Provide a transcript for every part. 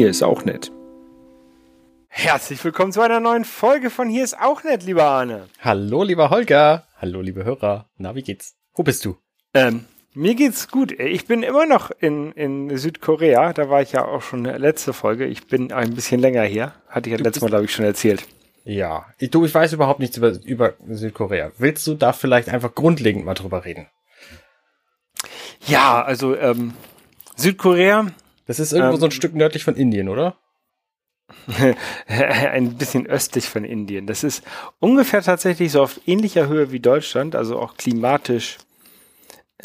Hier ist auch nett. Herzlich willkommen zu einer neuen Folge von Hier ist auch nett, lieber Arne. Hallo, lieber Holger. Hallo, liebe Hörer. Na, wie geht's? Wo bist du? Ähm, mir geht's gut. Ich bin immer noch in, in Südkorea. Da war ich ja auch schon letzte Folge. Ich bin ein bisschen länger hier. Hatte ich ja letztes Mal, glaube ich, schon erzählt. Ja, ich, du, ich weiß überhaupt nichts über, über Südkorea. Willst du da vielleicht einfach grundlegend mal drüber reden? Ja, also ähm, Südkorea. Das ist irgendwo Ähm, so ein Stück nördlich von Indien, oder? ein bisschen östlich von Indien. Das ist ungefähr tatsächlich so auf ähnlicher Höhe wie Deutschland, also auch klimatisch.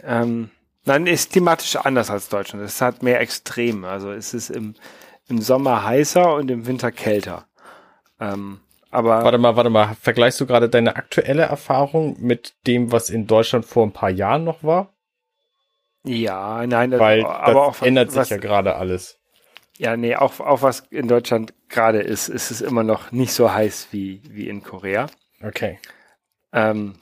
Ähm, nein, ist klimatisch anders als Deutschland. Es hat mehr Extreme. Also es ist im, im Sommer heißer und im Winter kälter. Ähm, aber Warte mal, warte mal. Vergleichst du gerade deine aktuelle Erfahrung mit dem, was in Deutschland vor ein paar Jahren noch war? Ja, nein, das- Weil aber das auch ändert sich was, ja gerade alles. Ja, nee, auch, auch was in Deutschland gerade ist, ist es immer noch nicht so heiß wie, wie in Korea. Okay. Ähm,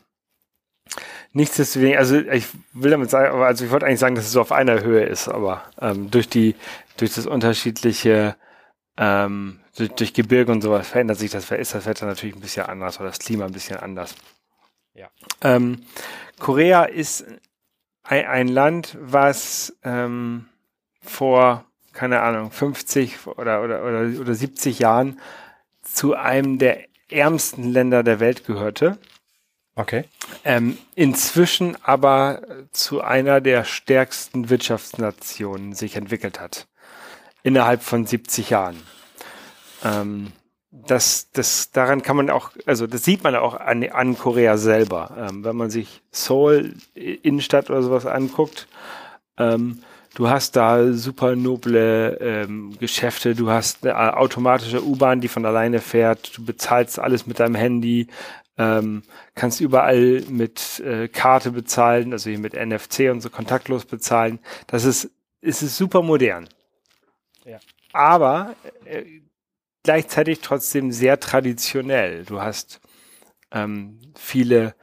nichtsdeswegen, also ich will damit sagen, also ich wollte eigentlich sagen, dass es so auf einer Höhe ist, aber ähm, durch die, durch das unterschiedliche, ähm, durch, durch Gebirge und sowas verändert sich das, ist das Wetter natürlich ein bisschen anders oder das Klima ein bisschen anders. Ja. Ähm, Korea ist ein, Land, was ähm, vor, keine Ahnung, 50 oder, oder, oder, oder 70 Jahren zu einem der ärmsten Länder der Welt gehörte. Okay. Ähm, inzwischen aber zu einer der stärksten Wirtschaftsnationen sich entwickelt hat. Innerhalb von 70 Jahren. Ähm, das, das, daran kann man auch, also das sieht man auch an, an Korea selber. Ähm, wenn man sich Seoul, I- Innenstadt oder sowas anguckt, ähm, du hast da super noble ähm, Geschäfte, du hast eine äh, automatische U-Bahn, die von alleine fährt, du bezahlst alles mit deinem Handy, ähm, kannst überall mit äh, Karte bezahlen, also hier mit NFC und so kontaktlos bezahlen. Das ist, es ist super modern. Ja. Aber äh, gleichzeitig trotzdem sehr traditionell. Du hast ähm, viele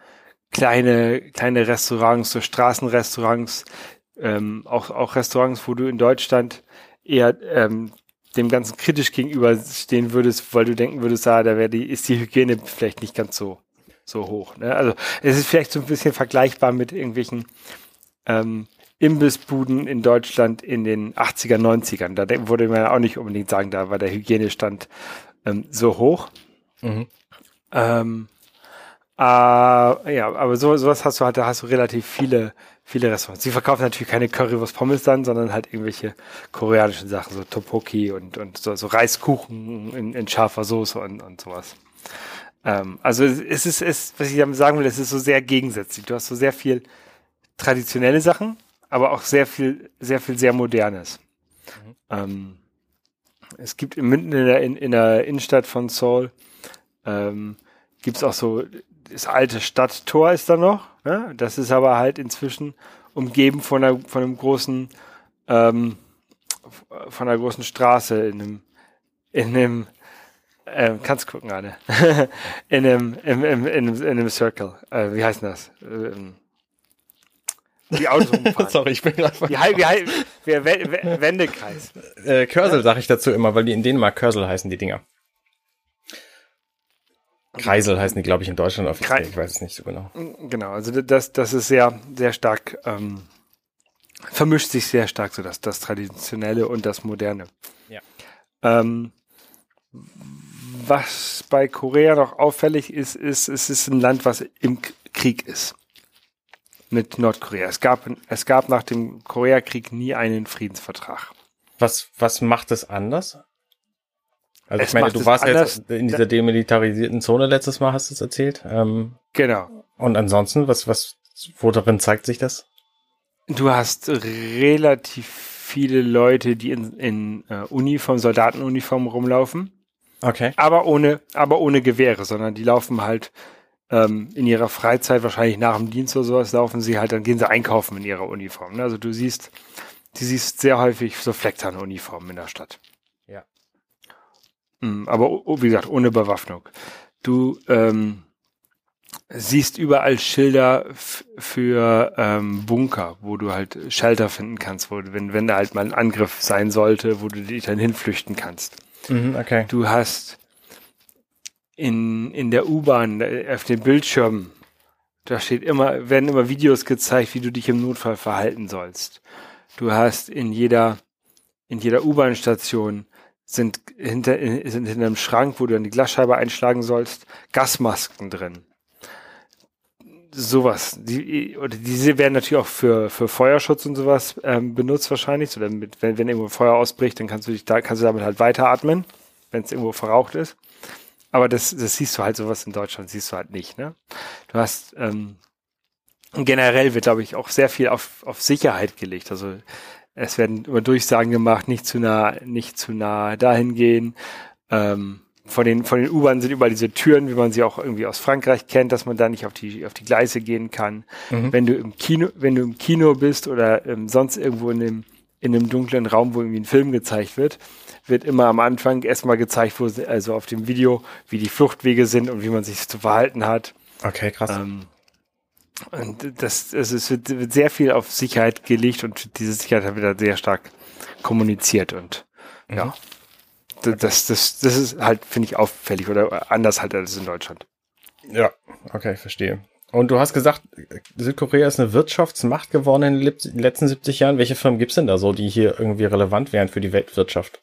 kleine, kleine Restaurants, so Straßenrestaurants, ähm, auch, auch Restaurants, wo du in Deutschland eher ähm, dem Ganzen kritisch gegenüberstehen würdest, weil du denken würdest, ah, da wäre die, ist die Hygiene vielleicht nicht ganz so, so hoch. Ne? Also es ist vielleicht so ein bisschen vergleichbar mit irgendwelchen ähm, Imbissbuden in Deutschland in den 80er, 90ern. Da würde man auch nicht unbedingt sagen, da war der Hygienestand ähm, so hoch. Mhm. Ähm, äh, ja, aber so, sowas hast du halt, da hast du relativ viele, viele Restaurants. Sie verkaufen natürlich keine Currywurst Pommes dann, sondern halt irgendwelche koreanischen Sachen, so Tteokbokki und, und so, so Reiskuchen in, in scharfer Soße und, und sowas. Ähm, also es es ist, es, was ich damit sagen will, es ist so sehr gegensätzlich. Du hast so sehr viel traditionelle Sachen, aber auch sehr viel, sehr viel sehr modernes. Ähm, es gibt mitten in der, in, in der Innenstadt von Seoul ähm, gibt's auch so, das alte Stadttor ist da noch. Ne? Das ist aber halt inzwischen umgeben von einer, von einem großen, ähm, von einer großen Straße in einem, in einem, ähm, kannst gucken gerade, in einem, im, in einem, in einem Circle. Äh, wie heißt denn das? Ähm, die Autos rumfahren. Sorry, ich bin gerade wie, wie, wie, Wendekreis. äh, Körsel sage ich dazu immer, weil die in Dänemark Körsel heißen, die Dinger. Kreisel heißen die, glaube ich, in Deutschland offiziell. Krei- Ich weiß es nicht so genau. Genau, also das, das ist sehr, sehr stark, ähm, vermischt sich sehr stark so das, das Traditionelle und das Moderne. Ja. Ähm, was bei Korea noch auffällig ist, ist, es ist ein Land, was im Krieg ist. Mit Nordkorea. Es gab, es gab nach dem Koreakrieg nie einen Friedensvertrag. Was, was macht es anders? Also Es ich meine, du warst anders- jetzt in dieser demilitarisierten Zone letztes Mal, hast du es erzählt. Ähm, Genau. und ansonsten, was, was, wo darin zeigt sich das? Du hast relativ viele Leute, die in, in äh, Uniform, Soldatenuniform rumlaufen. Okay. aber ohne, aber ohne Gewehre, sondern die laufen halt ähm, in ihrer Freizeit, wahrscheinlich nach dem Dienst oder sowas, laufen sie halt, dann gehen sie einkaufen in ihrer Uniform. Ne? Also du siehst, du siehst sehr häufig so Flecktarnuniformen in der Stadt. Ja. Mm, Aber wie gesagt, ohne Bewaffnung. Du, ähm, siehst überall Schilder für ähm, Bunker, wo du halt Shelter finden kannst, wo du, wenn, wenn da halt mal ein Angriff sein sollte, wo du dich dann hinflüchten kannst. Mhm, okay. Du hast in, in der U-Bahn auf den Bildschirmen, da steht immer, werden immer Videos gezeigt, wie du dich im Notfall verhalten sollst. Du hast in jeder, in jeder U-Bahn-Station sind hinter, sind hinter einem Schrank, wo du dann die Glasscheibe einschlagen sollst, Gasmasken drin. Sowas. Die, diese werden natürlich auch für, für Feuerschutz und sowas ähm, benutzt wahrscheinlich. So damit, wenn, wenn irgendwo Feuer ausbricht, dann kannst du dich da, kannst du damit halt weiteratmen, wenn es irgendwo verraucht ist. Aber das, das siehst du halt sowas in Deutschland, siehst du halt nicht, ne? Du hast, ähm, generell wird, glaube ich, auch sehr viel auf, auf Sicherheit gelegt. Also es werden immer Durchsagen gemacht, nicht zu nah, nicht zu nah dahin gehen. Ähm, von den, von den U-Bahnen sind überall diese Türen, wie man sie auch irgendwie aus Frankreich kennt, dass man da nicht auf die, auf die Gleise gehen kann. Mhm. Wenn du im Kino, wenn du im Kino bist oder ähm, sonst irgendwo in dem, in einem dunklen Raum, wo irgendwie ein Film gezeigt wird, wird immer am Anfang erstmal gezeigt, wo, also auf dem Video, wie die Fluchtwege sind und wie man sich zu verhalten hat. Okay, krass. Ähm, und das, also es wird, wird sehr viel auf Sicherheit gelegt und diese Sicherheit hat wieder sehr stark kommuniziert und mhm. ja. Das, das, das ist halt, finde ich, auffällig oder anders halt als in Deutschland. Ja, okay, verstehe. Und du hast gesagt, Südkorea ist eine Wirtschaftsmacht geworden in den letzten 70 Jahren. Welche Firmen gibt's denn da so, die hier irgendwie relevant wären für die Weltwirtschaft?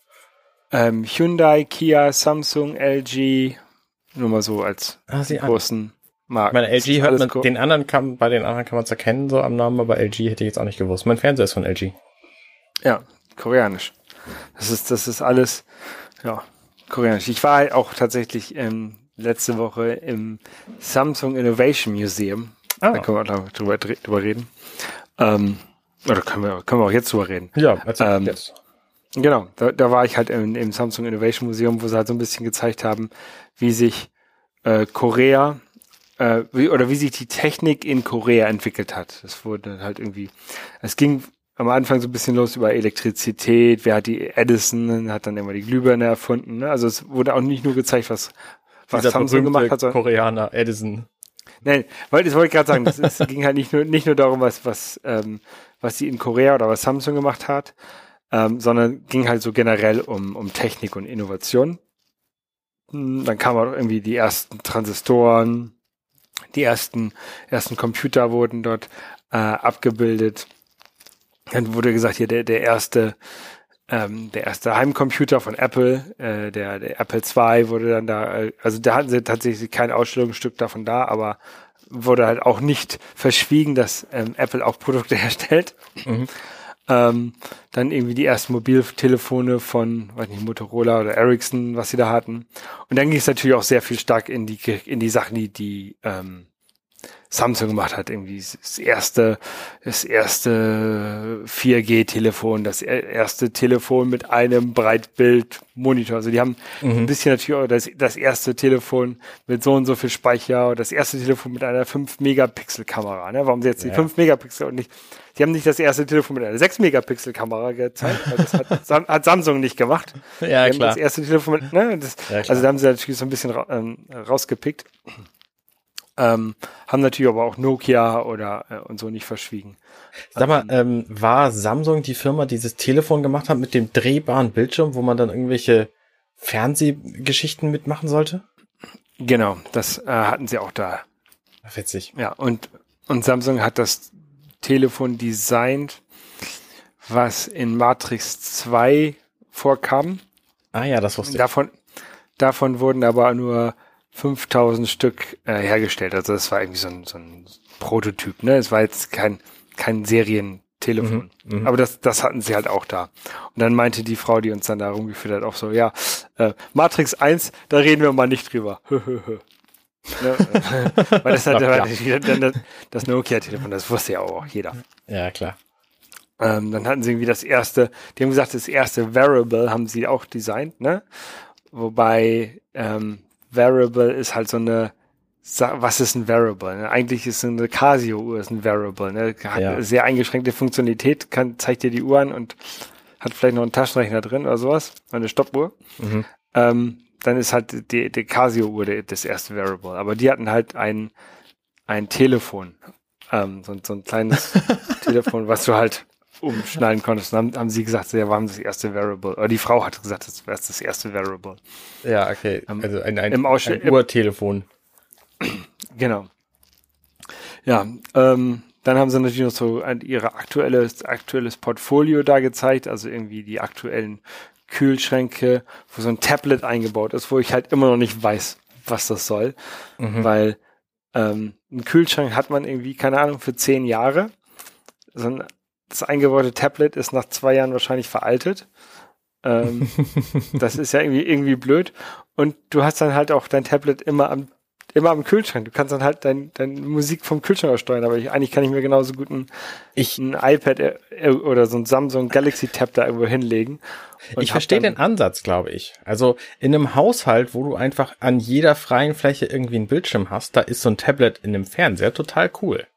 Ähm, Hyundai, Kia, Samsung, LG, nur mal so als ah, großen Marken. Meine LG hört man, den anderen kann, bei den anderen kann man es erkennen, so am Namen, aber LG hätte ich jetzt auch nicht gewusst. Mein Fernseher ist von LG. Ja, koreanisch. Das ist, das ist alles, ja, koreanisch. Ich war halt auch tatsächlich ähm, letzte Woche im Samsung Innovation Museum. Ah. Da können wir auch drüber, drüber reden. Ähm, oder können wir, können wir auch jetzt drüber reden. Ja, erzähl ähm, jetzt. Genau, da, da war ich halt im, im Samsung Innovation Museum, wo sie halt so ein bisschen gezeigt haben, wie sich äh, Korea äh, wie, oder wie sich die Technik in Korea entwickelt hat. Das wurde halt irgendwie, es ging am Anfang so ein bisschen los über Elektrizität, wer hat die Edison, hat dann immer die Glühbirne erfunden. Ne? Also es wurde auch nicht nur gezeigt, was, was Dieser Samsung gemacht hat. Koreaner, Edison. Nein, weil das wollte ich gerade sagen, es, es ging halt nicht nur, nicht nur darum, was, was, ähm, was sie in Korea oder was Samsung gemacht hat, ähm, sondern ging halt so generell um, um Technik und Innovation. Hm, dann kamen auch irgendwie die ersten Transistoren, die ersten, ersten Computer wurden dort äh, abgebildet. Dann wurde gesagt, hier der, der erste, ähm, der erste Heimcomputer von Apple, äh, der, der Apple II wurde dann da, äh, also da hatten sie tatsächlich kein Ausstellungsstück davon da, aber wurde halt auch nicht verschwiegen, dass ähm, Apple auch Produkte herstellt. Mhm. Ähm, dann irgendwie die ersten Mobiltelefone von, weiß nicht, Motorola oder Ericsson, was sie da hatten. Und dann ging es natürlich auch sehr viel stark in die, in die Sachen, die, die ähm, Samsung gemacht hat, irgendwie das erste, das erste 4G-Telefon, das erste Telefon mit einem Breitbildmonitor. Also die haben mhm. ein bisschen natürlich auch das, das erste Telefon mit so und so viel Speicher, das erste Telefon mit einer 5-Megapixel-Kamera. Ne? Warum sie jetzt ja. die 5 Megapixel und nicht, die haben nicht das erste Telefon mit einer 6-Megapixel-Kamera gezeigt, weil das hat, hat, Samsung nicht gemacht. Ja, klar. Das erste Telefon mit, ne? Das, ja, also da haben sie natürlich so ein bisschen ra ähm, rausgepickt. Ähm, haben natürlich aber auch Nokia oder äh, und so nicht verschwiegen. Sag mal, ähm, war Samsung die Firma, die dieses Telefon gemacht hat mit dem drehbaren Bildschirm, wo man dann irgendwelche Fernsehgeschichten mitmachen sollte? Genau, das äh, hatten sie auch da. Witzig. Ja, und, und Samsung hat das Telefon designt, was in Matrix 2 vorkam. Ah ja, das wusste ich. Davon, davon wurden aber nur 5000 Stück äh, hergestellt. Also das war irgendwie so ein, so ein Prototyp. Ne? Es war jetzt kein, kein Serientelefon. Mhm, mh. Aber das, das hatten sie halt auch da. Und dann meinte die Frau, die uns dann da rumgeführt hat, auch so, ja, äh, Matrix 1, da reden wir mal nicht drüber. ne? Weil das hat ja, dann das, das Nokia-Telefon, das wusste ja auch jeder. Ja, klar. Ähm, dann hatten sie irgendwie das erste, die haben gesagt, das erste Variable haben sie auch designt, ne? Wobei ähm, Variable ist halt so eine, was ist ein Variable? Ne? Eigentlich ist eine Casio-Uhr ein Variable, ne? Hat ja. sehr eingeschränkte Funktionalität, kann, zeigt dir die Uhr an und hat vielleicht noch einen Taschenrechner drin oder sowas, eine Stoppuhr. Mhm. Ähm, dann ist halt die, die Casio-Uhr das erste Variable. Aber die hatten halt ein, ein Telefon. Ähm, so, so ein kleines Telefon, was du halt umschneiden konntest. Und haben, haben sie gesagt, ja, waren das erste Variable. Oder die Frau hat gesagt, das wäre das erste Variable. Ja, okay. Ähm, Also ein, ein, ein Uhrtelefon. Genau. Ja, ähm, dann haben sie natürlich noch so ein, ihre aktuelles, aktuelles Portfolio da gezeigt, also irgendwie die aktuellen Kühlschränke, wo so ein Tablet eingebaut ist, wo ich halt immer noch nicht weiß, was das soll, Mhm. weil ähm, ein Kühlschrank hat man irgendwie, keine Ahnung, für zehn Jahre. So ein, das eingebaute Tablet ist nach zwei Jahren wahrscheinlich veraltet. Ähm, das ist ja irgendwie, irgendwie blöd. Und du hast dann halt auch dein Tablet immer am, immer am Kühlschrank. Du kannst dann halt dein, deine Musik vom Kühlschrank steuern, aber ich, eigentlich kann ich mir genauso gut ein, Ich, ein iPad äh, äh, oder so ein Samsung Galaxy Tab da irgendwo hinlegen. Ich verstehe den Ansatz, glaube ich. Also in einem Haushalt, wo du einfach an jeder freien Fläche irgendwie einen Bildschirm hast, da ist so ein Tablet in einem Fernseher total cool.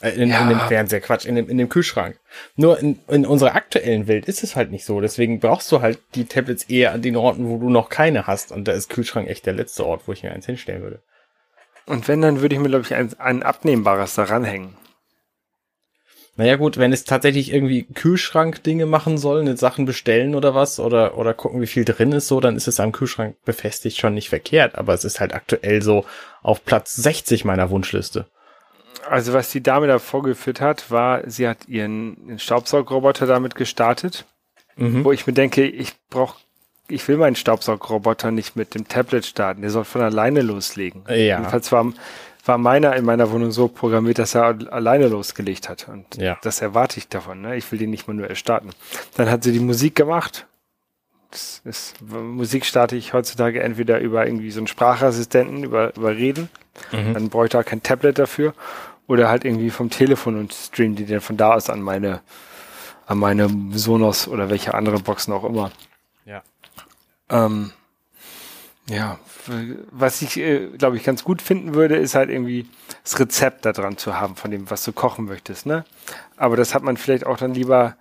Äh, in, Ja. in dem Fernseher, Quatsch, in dem, in dem Kühlschrank. Nur in, in unserer aktuellen Welt ist es halt nicht so. Deswegen brauchst du halt die Tablets eher an den Orten, wo du noch keine hast. Und da ist Kühlschrank echt der letzte Ort, wo ich mir eins hinstellen würde. Und wenn, dann würde ich mir, glaube ich, ein, ein abnehmbares da ranhängen. Naja gut, wenn es tatsächlich irgendwie Kühlschrank-Dinge machen soll, eine Sachen bestellen oder was, oder, oder gucken, wie viel drin ist, so, dann ist es am Kühlschrank befestigt schon nicht verkehrt, aber es ist halt aktuell so auf Platz 60 meiner Wunschliste. Also was die Dame da vorgeführt hat, war, sie hat ihren, Staubsaugroboter damit gestartet, Mhm. wo ich mir denke, ich brauche, ich will meinen Staubsaugroboter nicht mit dem Tablet starten, der soll von alleine loslegen. Ja. Jedenfalls war, war meiner in meiner Wohnung so programmiert, dass er alleine losgelegt hat. Und Ja. das erwarte ich davon. Ne? Ich will den nicht manuell starten. Dann hat sie die Musik gemacht. Das ist, Musik starte ich heutzutage entweder über irgendwie so einen Sprachassistenten, über, über Reden. Mhm. Dann bräuchte er kein Tablet dafür. Oder halt irgendwie vom Telefon und streamen die dann von da aus an meine, an meine Sonos oder welche andere Boxen auch immer. Ja. Ähm, ja, was ich, äh, glaube ich, ganz gut finden würde, ist halt irgendwie das Rezept da dran zu haben, von dem, was du kochen möchtest, ne? Aber das hat man vielleicht auch dann lieber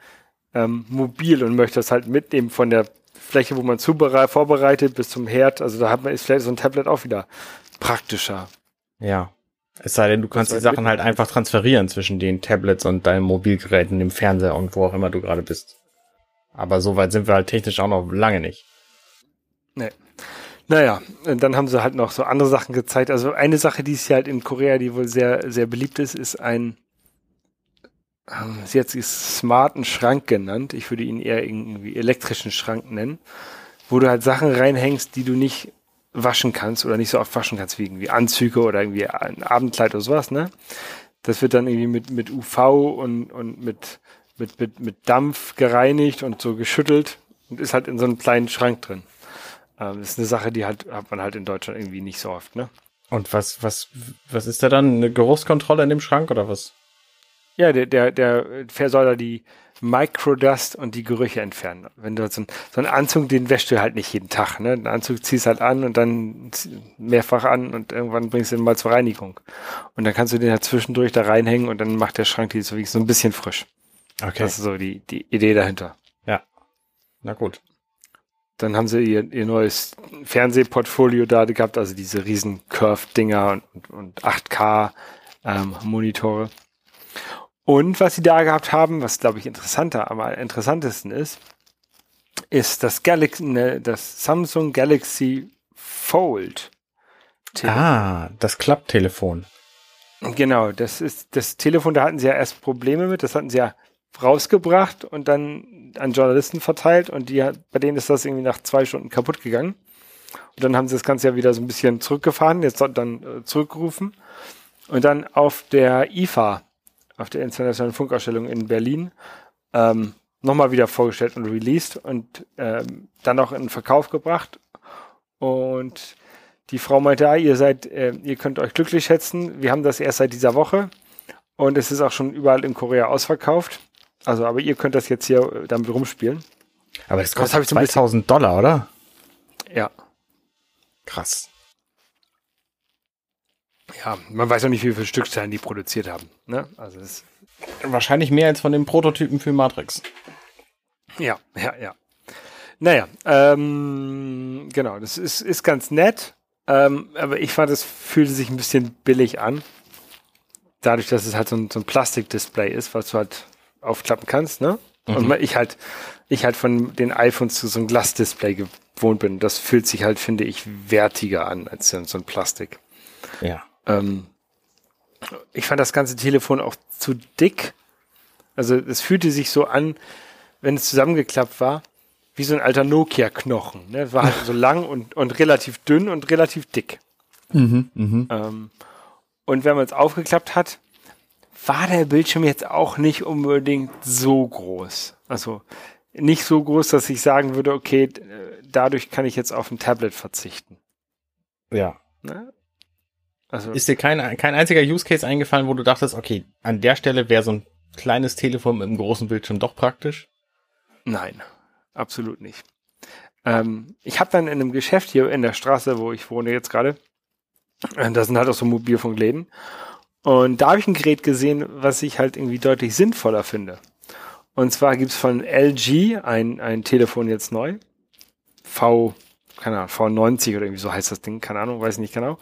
ähm, mobil und möchte das halt mitnehmen von der Fläche, wo man vorbereitet, bis zum Herd. Also da hat man, ist vielleicht so ein Tablet auch wieder praktischer. Ja. Es sei denn, du kannst die Sachen halt einfach transferieren zwischen den Tablets und deinen Mobilgeräten, dem Fernseher und wo auch immer du gerade bist. Aber so weit sind wir halt technisch auch noch lange nicht. Nee. Naja, und dann haben sie halt noch so andere Sachen gezeigt. Also eine Sache, die ist ja halt in Korea, die wohl sehr, sehr beliebt ist, ist ein, ähm, sie hat es smarten Schrank genannt. Ich würde ihn eher irgendwie elektrischen Schrank nennen, wo du halt Sachen reinhängst, die du nicht waschen kannst oder nicht so oft waschen kannst, wie irgendwie Anzüge oder irgendwie ein Abendkleid oder sowas, ne? Das wird dann irgendwie mit, mit UV und, und mit, mit, mit, mit Dampf gereinigt und so geschüttelt und ist halt in so einem kleinen Schrank drin. Ähm, das ist eine Sache, die halt, hat man halt in Deutschland irgendwie nicht so oft, ne? Und was, was, was ist da dann? Eine Geruchskontrolle in dem Schrank oder was? Ja, der, der, der Fair soll da die Microdust und die Gerüche entfernen. Wenn du so, ein, so einen Anzug, den wäschst du halt nicht jeden Tag, ne? Den Anzug ziehst halt an und dann mehrfach an und irgendwann bringst du ihn mal zur Reinigung. Und dann kannst du den halt zwischendurch da reinhängen und dann macht der Schrank die so, wie so ein bisschen frisch. Okay. Das ist so die, die Idee dahinter. Na gut. Dann haben sie ihr, ihr neues Fernsehportfolio da gehabt, also diese riesen Curve-Dinger und, und, und 8K-Monitore. Und was sie da gehabt haben, was glaube ich interessanter, am interessantesten ist, ist das Galaxy, ne, das Samsung Galaxy Fold. Telefon. Ah, das Klapptelefon. Genau, das ist das Telefon, da hatten sie ja erst Probleme mit, das hatten sie ja rausgebracht und dann an Journalisten verteilt und die hat, bei denen ist das irgendwie nach zwei Stunden kaputt gegangen. Und dann haben sie das Ganze ja wieder so ein bisschen zurückgefahren, jetzt dann äh, zurückgerufen und dann auf der IFA, auf der Internationalen Funkausstellung in Berlin, ähm, nochmal wieder vorgestellt und released und ähm, dann auch in den Verkauf gebracht. Und die Frau meinte, ah, ihr seid, äh, ihr könnt euch glücklich schätzen. Wir haben das erst seit dieser Woche und es ist auch schon überall in Korea ausverkauft. Also, aber ihr könnt das jetzt hier äh, damit rumspielen. Aber das Das kostet bisschen- 2000 Dollar, oder? Ja. Krass. Ja, man weiß auch nicht, wie viele Stückzahlen die produziert haben. Ne? Also das, Wahrscheinlich mehr als von dem Prototypen für Matrix. ja, ja, ja. Naja, ähm, genau, das ist, ist ganz nett. Ähm, aber ich fand, es fühlte sich ein bisschen billig an. Dadurch, dass es halt so ein, so ein Plastikdisplay ist, was du halt aufklappen kannst, ne? Mhm. Und ich halt, ich halt von den iPhones zu so einem Glasdisplay gewohnt bin. Das fühlt sich halt, finde ich, wertiger an als so ein Plastik. Ja. Ähm, ich fand das ganze Telefon auch zu dick. Also es fühlte sich so an, wenn es zusammengeklappt war, wie so ein alter Nokia-Knochen. Ne? War halt so lang und, und relativ dünn und relativ dick. Mhm, mh. Ähm, und wenn man es aufgeklappt hat, war der Bildschirm jetzt auch nicht unbedingt so groß. Also nicht so groß, dass ich sagen würde, okay, dadurch kann ich jetzt auf ein Tablet verzichten. Ja. Ne? Also ist dir kein, kein einziger Use Case eingefallen, wo du dachtest, okay, an der Stelle wäre so ein kleines Telefon mit einem großen Bildschirm doch praktisch? Nein, absolut nicht. Ähm, ich habe dann in einem Geschäft hier in der Straße, wo ich wohne jetzt gerade, äh, da sind halt auch so Mobilfunkläden. Und da habe ich ein Gerät gesehen, was ich halt irgendwie deutlich sinnvoller finde. Und zwar gibt's von LG ein, ein Telefon jetzt neu. V, keine Ahnung, V90 oder irgendwie so heißt das Ding, keine Ahnung, weiß ich nicht genau.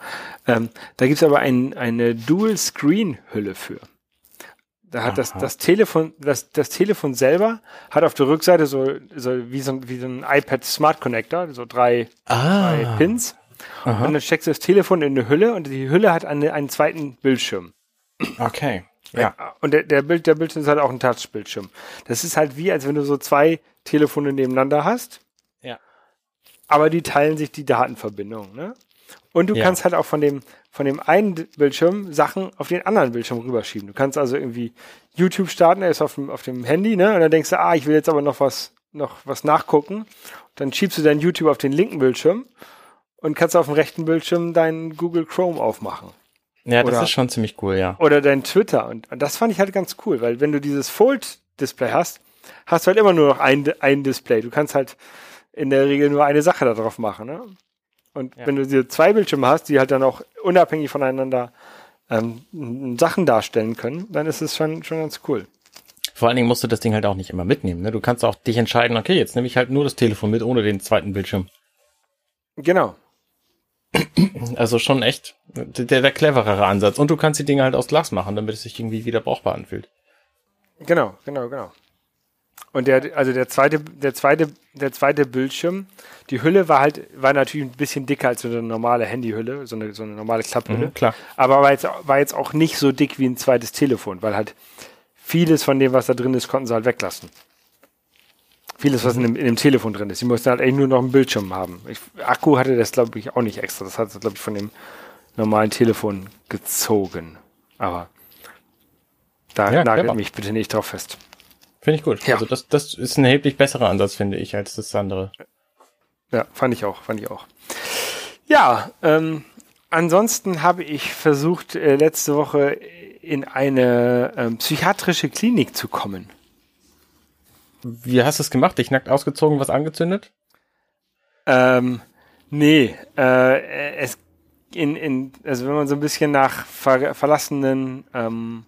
Ähm, da gibt's aber ein, eine Dual-Screen-Hülle für. Da hat das, das Telefon, das, das Telefon selber hat auf der Rückseite so, so wie so ein, wie so ein iPad Smart Connector, so drei, ah. drei Pins. Aha. Und dann steckst du das Telefon in eine Hülle und die Hülle hat eine, einen zweiten Bildschirm. Okay. Ja. Und der, der, Bild, der Bildschirm ist halt auch ein Touch-Bildschirm. Das ist halt wie, als wenn du so zwei Telefone nebeneinander hast. Aber die teilen sich die Datenverbindung, ne? Und du ja. kannst halt auch von dem, von dem einen Bildschirm Sachen auf den anderen Bildschirm rüberschieben. Du kannst also irgendwie YouTube starten, er ist auf dem, auf dem Handy, ne? Und dann denkst du, ah, ich will jetzt aber noch was, noch was nachgucken. Dann schiebst du dein YouTube auf den linken Bildschirm und kannst auf dem rechten Bildschirm deinen Google Chrome aufmachen. Ja, das oder, ist schon ziemlich cool, ja. Oder dein Twitter. Und, und das fand ich halt ganz cool, weil wenn du dieses Fold-Display hast, hast du halt immer nur noch ein, ein Display. Du kannst halt in der Regel nur eine Sache darauf machen. Ne? Und ja. wenn du diese zwei Bildschirme hast, die halt dann auch unabhängig voneinander ähm, Sachen darstellen können, dann ist es schon, schon ganz cool. Vor allen Dingen musst du das Ding halt auch nicht immer mitnehmen. Ne? Du kannst auch dich entscheiden, okay, jetzt nehme ich halt nur das Telefon mit, ohne den zweiten Bildschirm. Genau. Also schon echt der, der cleverere Ansatz. Und du kannst die Dinge halt aus Glas machen, damit es sich irgendwie wieder brauchbar anfühlt. Genau, genau, genau. Und der, also der zweite, der zweite, der zweite Bildschirm, die Hülle war halt, war natürlich ein bisschen dicker als so eine normale Handyhülle, so eine, so eine normale Klapphülle. Mhm, klar. Aber war jetzt, war jetzt auch nicht so dick wie ein zweites Telefon, weil halt vieles von dem, was da drin ist, konnten sie halt weglassen. Vieles, was in dem, in dem Telefon drin ist. Sie mussten halt eigentlich nur noch einen Bildschirm haben. Ich, Akku hatte das, glaube ich, auch nicht extra. Das hat sie, glaube ich, von dem normalen Telefon gezogen. Aber da ja, nagelt mich bitte nicht drauf fest. Finde ich gut. Ja. Also das, das ist ein erheblich besserer Ansatz, finde ich, als das andere. Ja, fand ich auch, fand ich auch. Ja, ähm, ansonsten habe ich versucht, äh, letzte Woche in eine ähm, psychiatrische Klinik zu kommen. Wie hast du es gemacht? Dich nackt ausgezogen, was angezündet? Ähm, nee, äh, es in, in, also wenn man so ein bisschen nach ver verlassenen ähm,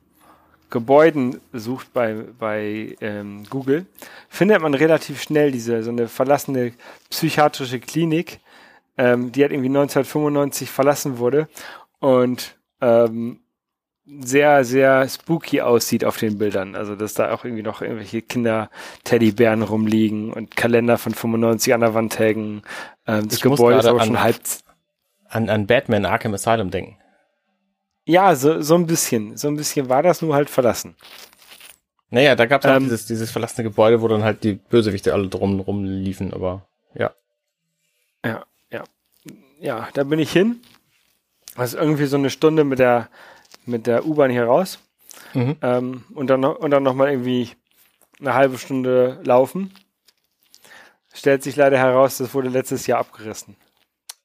Gebäuden sucht bei, bei ähm, Google, findet man relativ schnell diese so eine verlassene psychiatrische Klinik, ähm, die halt irgendwie 1995 verlassen wurde und ähm, sehr, sehr spooky aussieht auf den Bildern. Also, dass da auch irgendwie noch irgendwelche Kinder-Teddybären rumliegen und Kalender von 95 an der Wand hängen. Ähm, das ich Gebäude ist aber schon halb. An, an Batman Arkham Asylum denken. Ja, so, so ein bisschen. So ein bisschen war das nur halt verlassen. Naja, da gab es ähm, dieses, dieses verlassene Gebäude, wo dann halt die Bösewichte alle drum rumliefen, aber ja. Ja, ja. Ja, da bin ich hin. Ist irgendwie so eine Stunde mit der mit der U-Bahn hier raus mhm. ähm, und dann und dann noch mal irgendwie eine halbe Stunde laufen. Stellt sich leider heraus, das wurde letztes Jahr abgerissen.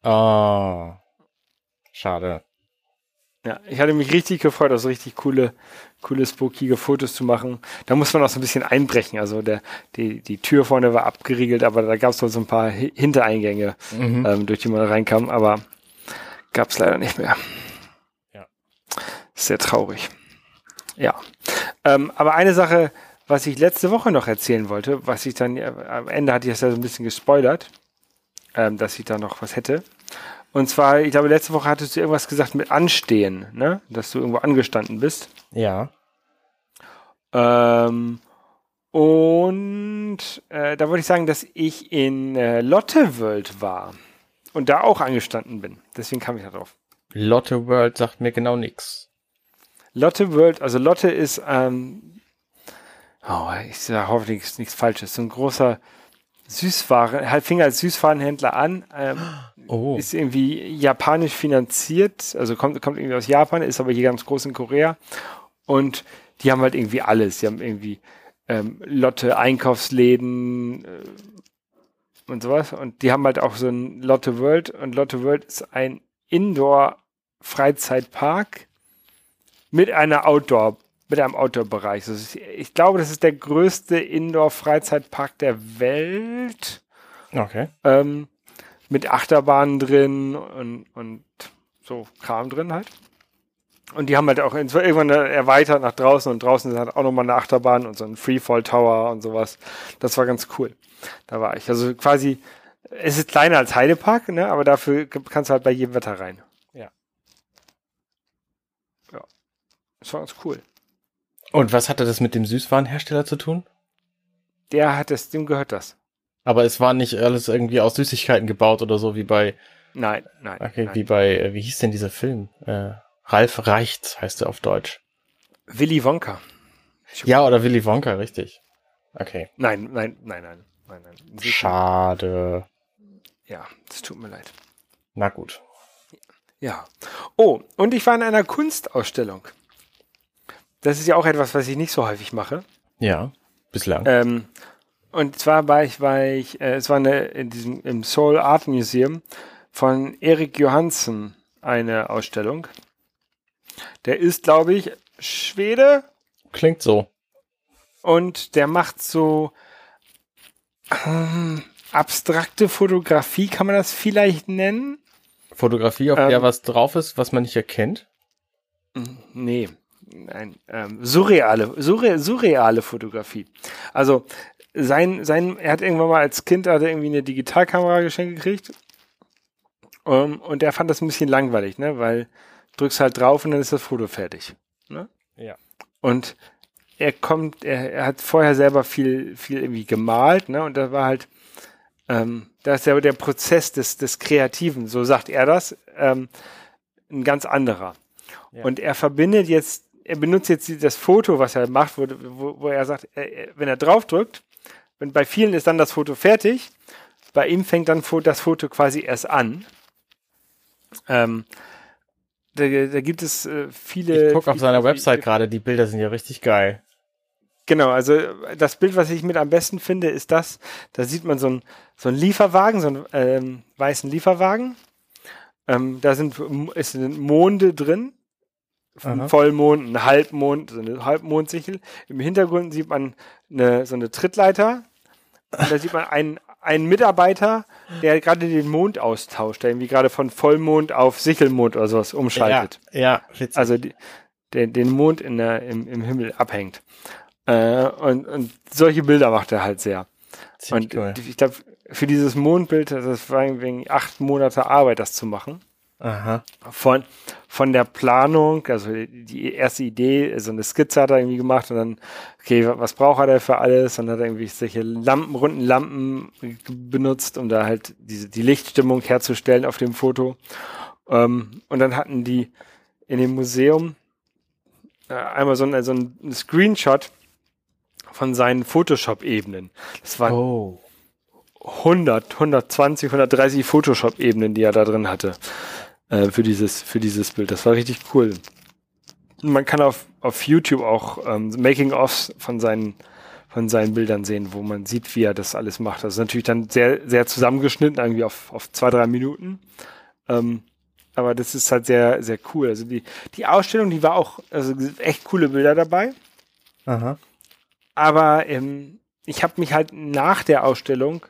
Oh, schade. Ja, ich hatte mich richtig gefreut, also richtig coole, coole, spookige Fotos zu machen. Da muss man auch so ein bisschen einbrechen. Also der, die, die Tür vorne war abgeriegelt, aber da gab es so ein paar Hintereingänge, mhm. ähm, durch die man reinkam, aber gab es leider nicht mehr. Sehr traurig. Ja. Ähm, aber eine Sache, was ich letzte Woche noch erzählen wollte, was ich dann, äh, am Ende hatte ich das ja so ein bisschen gespoilert, ähm, dass ich da noch was hätte. Und zwar, ich glaube, letzte Woche hattest du irgendwas gesagt mit Anstehen, ne? Dass du irgendwo angestanden bist. Ja. Ähm, und äh, da wollte ich sagen, dass ich in äh, Lotte World war und da auch angestanden bin. Deswegen kam ich da drauf. Lotte World sagt mir genau nix. Lotte World, also Lotte ist, ähm, oh, ich sage hoffentlich nichts Falsches, so ein großer Süßwaren, halt fing als Süßwarenhändler an, ähm, Oh. ist irgendwie japanisch finanziert, also kommt, kommt irgendwie aus Japan, ist aber hier ganz groß in Korea und die haben halt irgendwie alles. Die haben irgendwie ähm, Lotte Einkaufsläden äh, und sowas und die haben halt auch so ein Lotte World und Lotte World ist ein Indoor Freizeitpark mit einer Outdoor mit einem Outdoor-Bereich. Also ich- ich glaube, das ist der größte Indoor-Freizeitpark der Welt Okay. ähm, mit Achterbahnen drin und, und so Kram drin halt. Und die haben halt auch irgendwann erweitert nach draußen und draußen ist halt auch nochmal eine Achterbahn und so ein Freefall Tower und sowas. Das war ganz cool. Da war ich. Also quasi, es ist kleiner als Heidepark, ne, aber dafür kannst du halt bei jedem Wetter rein. Ja. Ja. Das war ganz cool. Und was hatte das mit dem Süßwarenhersteller zu tun? Der hat es, dem gehört das. Aber es war nicht alles irgendwie aus Süßigkeiten gebaut oder so wie bei, Nein, nein. okay, nein. wie bei, äh, wie hieß denn dieser Film? Äh, Ralf Reichts heißt er auf Deutsch. Willy Wonka. Ja, oder Willy Wonka, richtig. Okay. Nein, nein, nein, nein, nein, nein. Schade. Ja, das tut mir leid. Na gut. Ja. Oh, und ich war in einer Kunstausstellung. Das ist ja auch etwas, was ich nicht so häufig mache. Ja, bislang. Ähm, und zwar war ich, war ich, äh, es war eine, in diesem, im Seoul Art Museum von Erik Johansen eine Ausstellung. Der ist, glaube ich, Schwede Klingt so. und der macht so ähm, abstrakte Fotografie, kann man das vielleicht nennen? Fotografie, auf Ähm, der was drauf ist, was man nicht erkennt. Nee, nein, ähm, surreale, surre, surreale Fotografie. Also sein, sein, er hat irgendwann mal als Kind hat er irgendwie eine Digitalkamera geschenkt gekriegt ähm, und er fand das ein bisschen langweilig, ne, weil drückst halt drauf und dann ist das Foto fertig. Ne? Ja. Und er kommt, er, er hat vorher selber viel, viel irgendwie gemalt, ne, und da war halt, ähm, da ist ja der Prozess des, des Kreativen, so sagt er das, ähm, ein ganz anderer. Ja. Und er verbindet jetzt, er benutzt jetzt das Foto, was er macht, wo, wo, wo er sagt, er- wenn er draufdrückt, wenn bei vielen ist dann das Foto fertig, bei ihm fängt dann das Foto quasi erst an. Ähm, da, da gibt es äh, viele. Ich gucke auf seiner Website gerade, die Bilder sind ja richtig geil. Genau, also äh, das Bild, was ich mit am besten finde, ist das. Da sieht man so einen so einen Lieferwagen, so einen ähm, weißen Lieferwagen. Ähm, da sind, ist sind Monde drin. Ein. Vollmond, ein Halbmond, so eine Halbmondsichel. Im Hintergrund sieht man eine, so eine Trittleiter. Und da sieht man einen, einen Mitarbeiter, der gerade den Mond austauscht, der irgendwie gerade von Vollmond auf Sichelmond oder sowas umschaltet Ja, ja, witzig. also die, den, den Mond in der, im, im Himmel abhängt. Äh, und, und solche Bilder macht er halt sehr. Ziemlich und cool. ich glaube, für dieses Mondbild, das war irgendwie acht Monate Arbeit, das zu machen. Aha. Von, von der Planung, also die erste Idee, so eine Skizze hat er irgendwie gemacht und dann, okay, wa- was braucht er da für alles? Und dann hat er irgendwie solche Lampen, runden Lampen benutzt, um da halt diese, die Lichtstimmung herzustellen auf dem Foto. Ähm, und dann hatten die in dem Museum äh, einmal so ein, so ein Screenshot von seinen Photoshop-Ebenen. Das waren Oh. 100, 120, 130 Photoshop-Ebenen, die er da drin hatte äh, für dieses für dieses Bild. Das war richtig cool. Man kann auf auf YouTube auch ähm, Making-ofs von seinen von seinen Bildern sehen, wo man sieht, wie er das alles macht. Das ist natürlich dann sehr sehr zusammengeschnitten, irgendwie auf auf zwei drei Minuten. Ähm, aber das ist halt sehr sehr cool. Also die die Ausstellung, die war auch also echt coole Bilder dabei. Aha. Aber ähm, ich habe mich halt nach der Ausstellung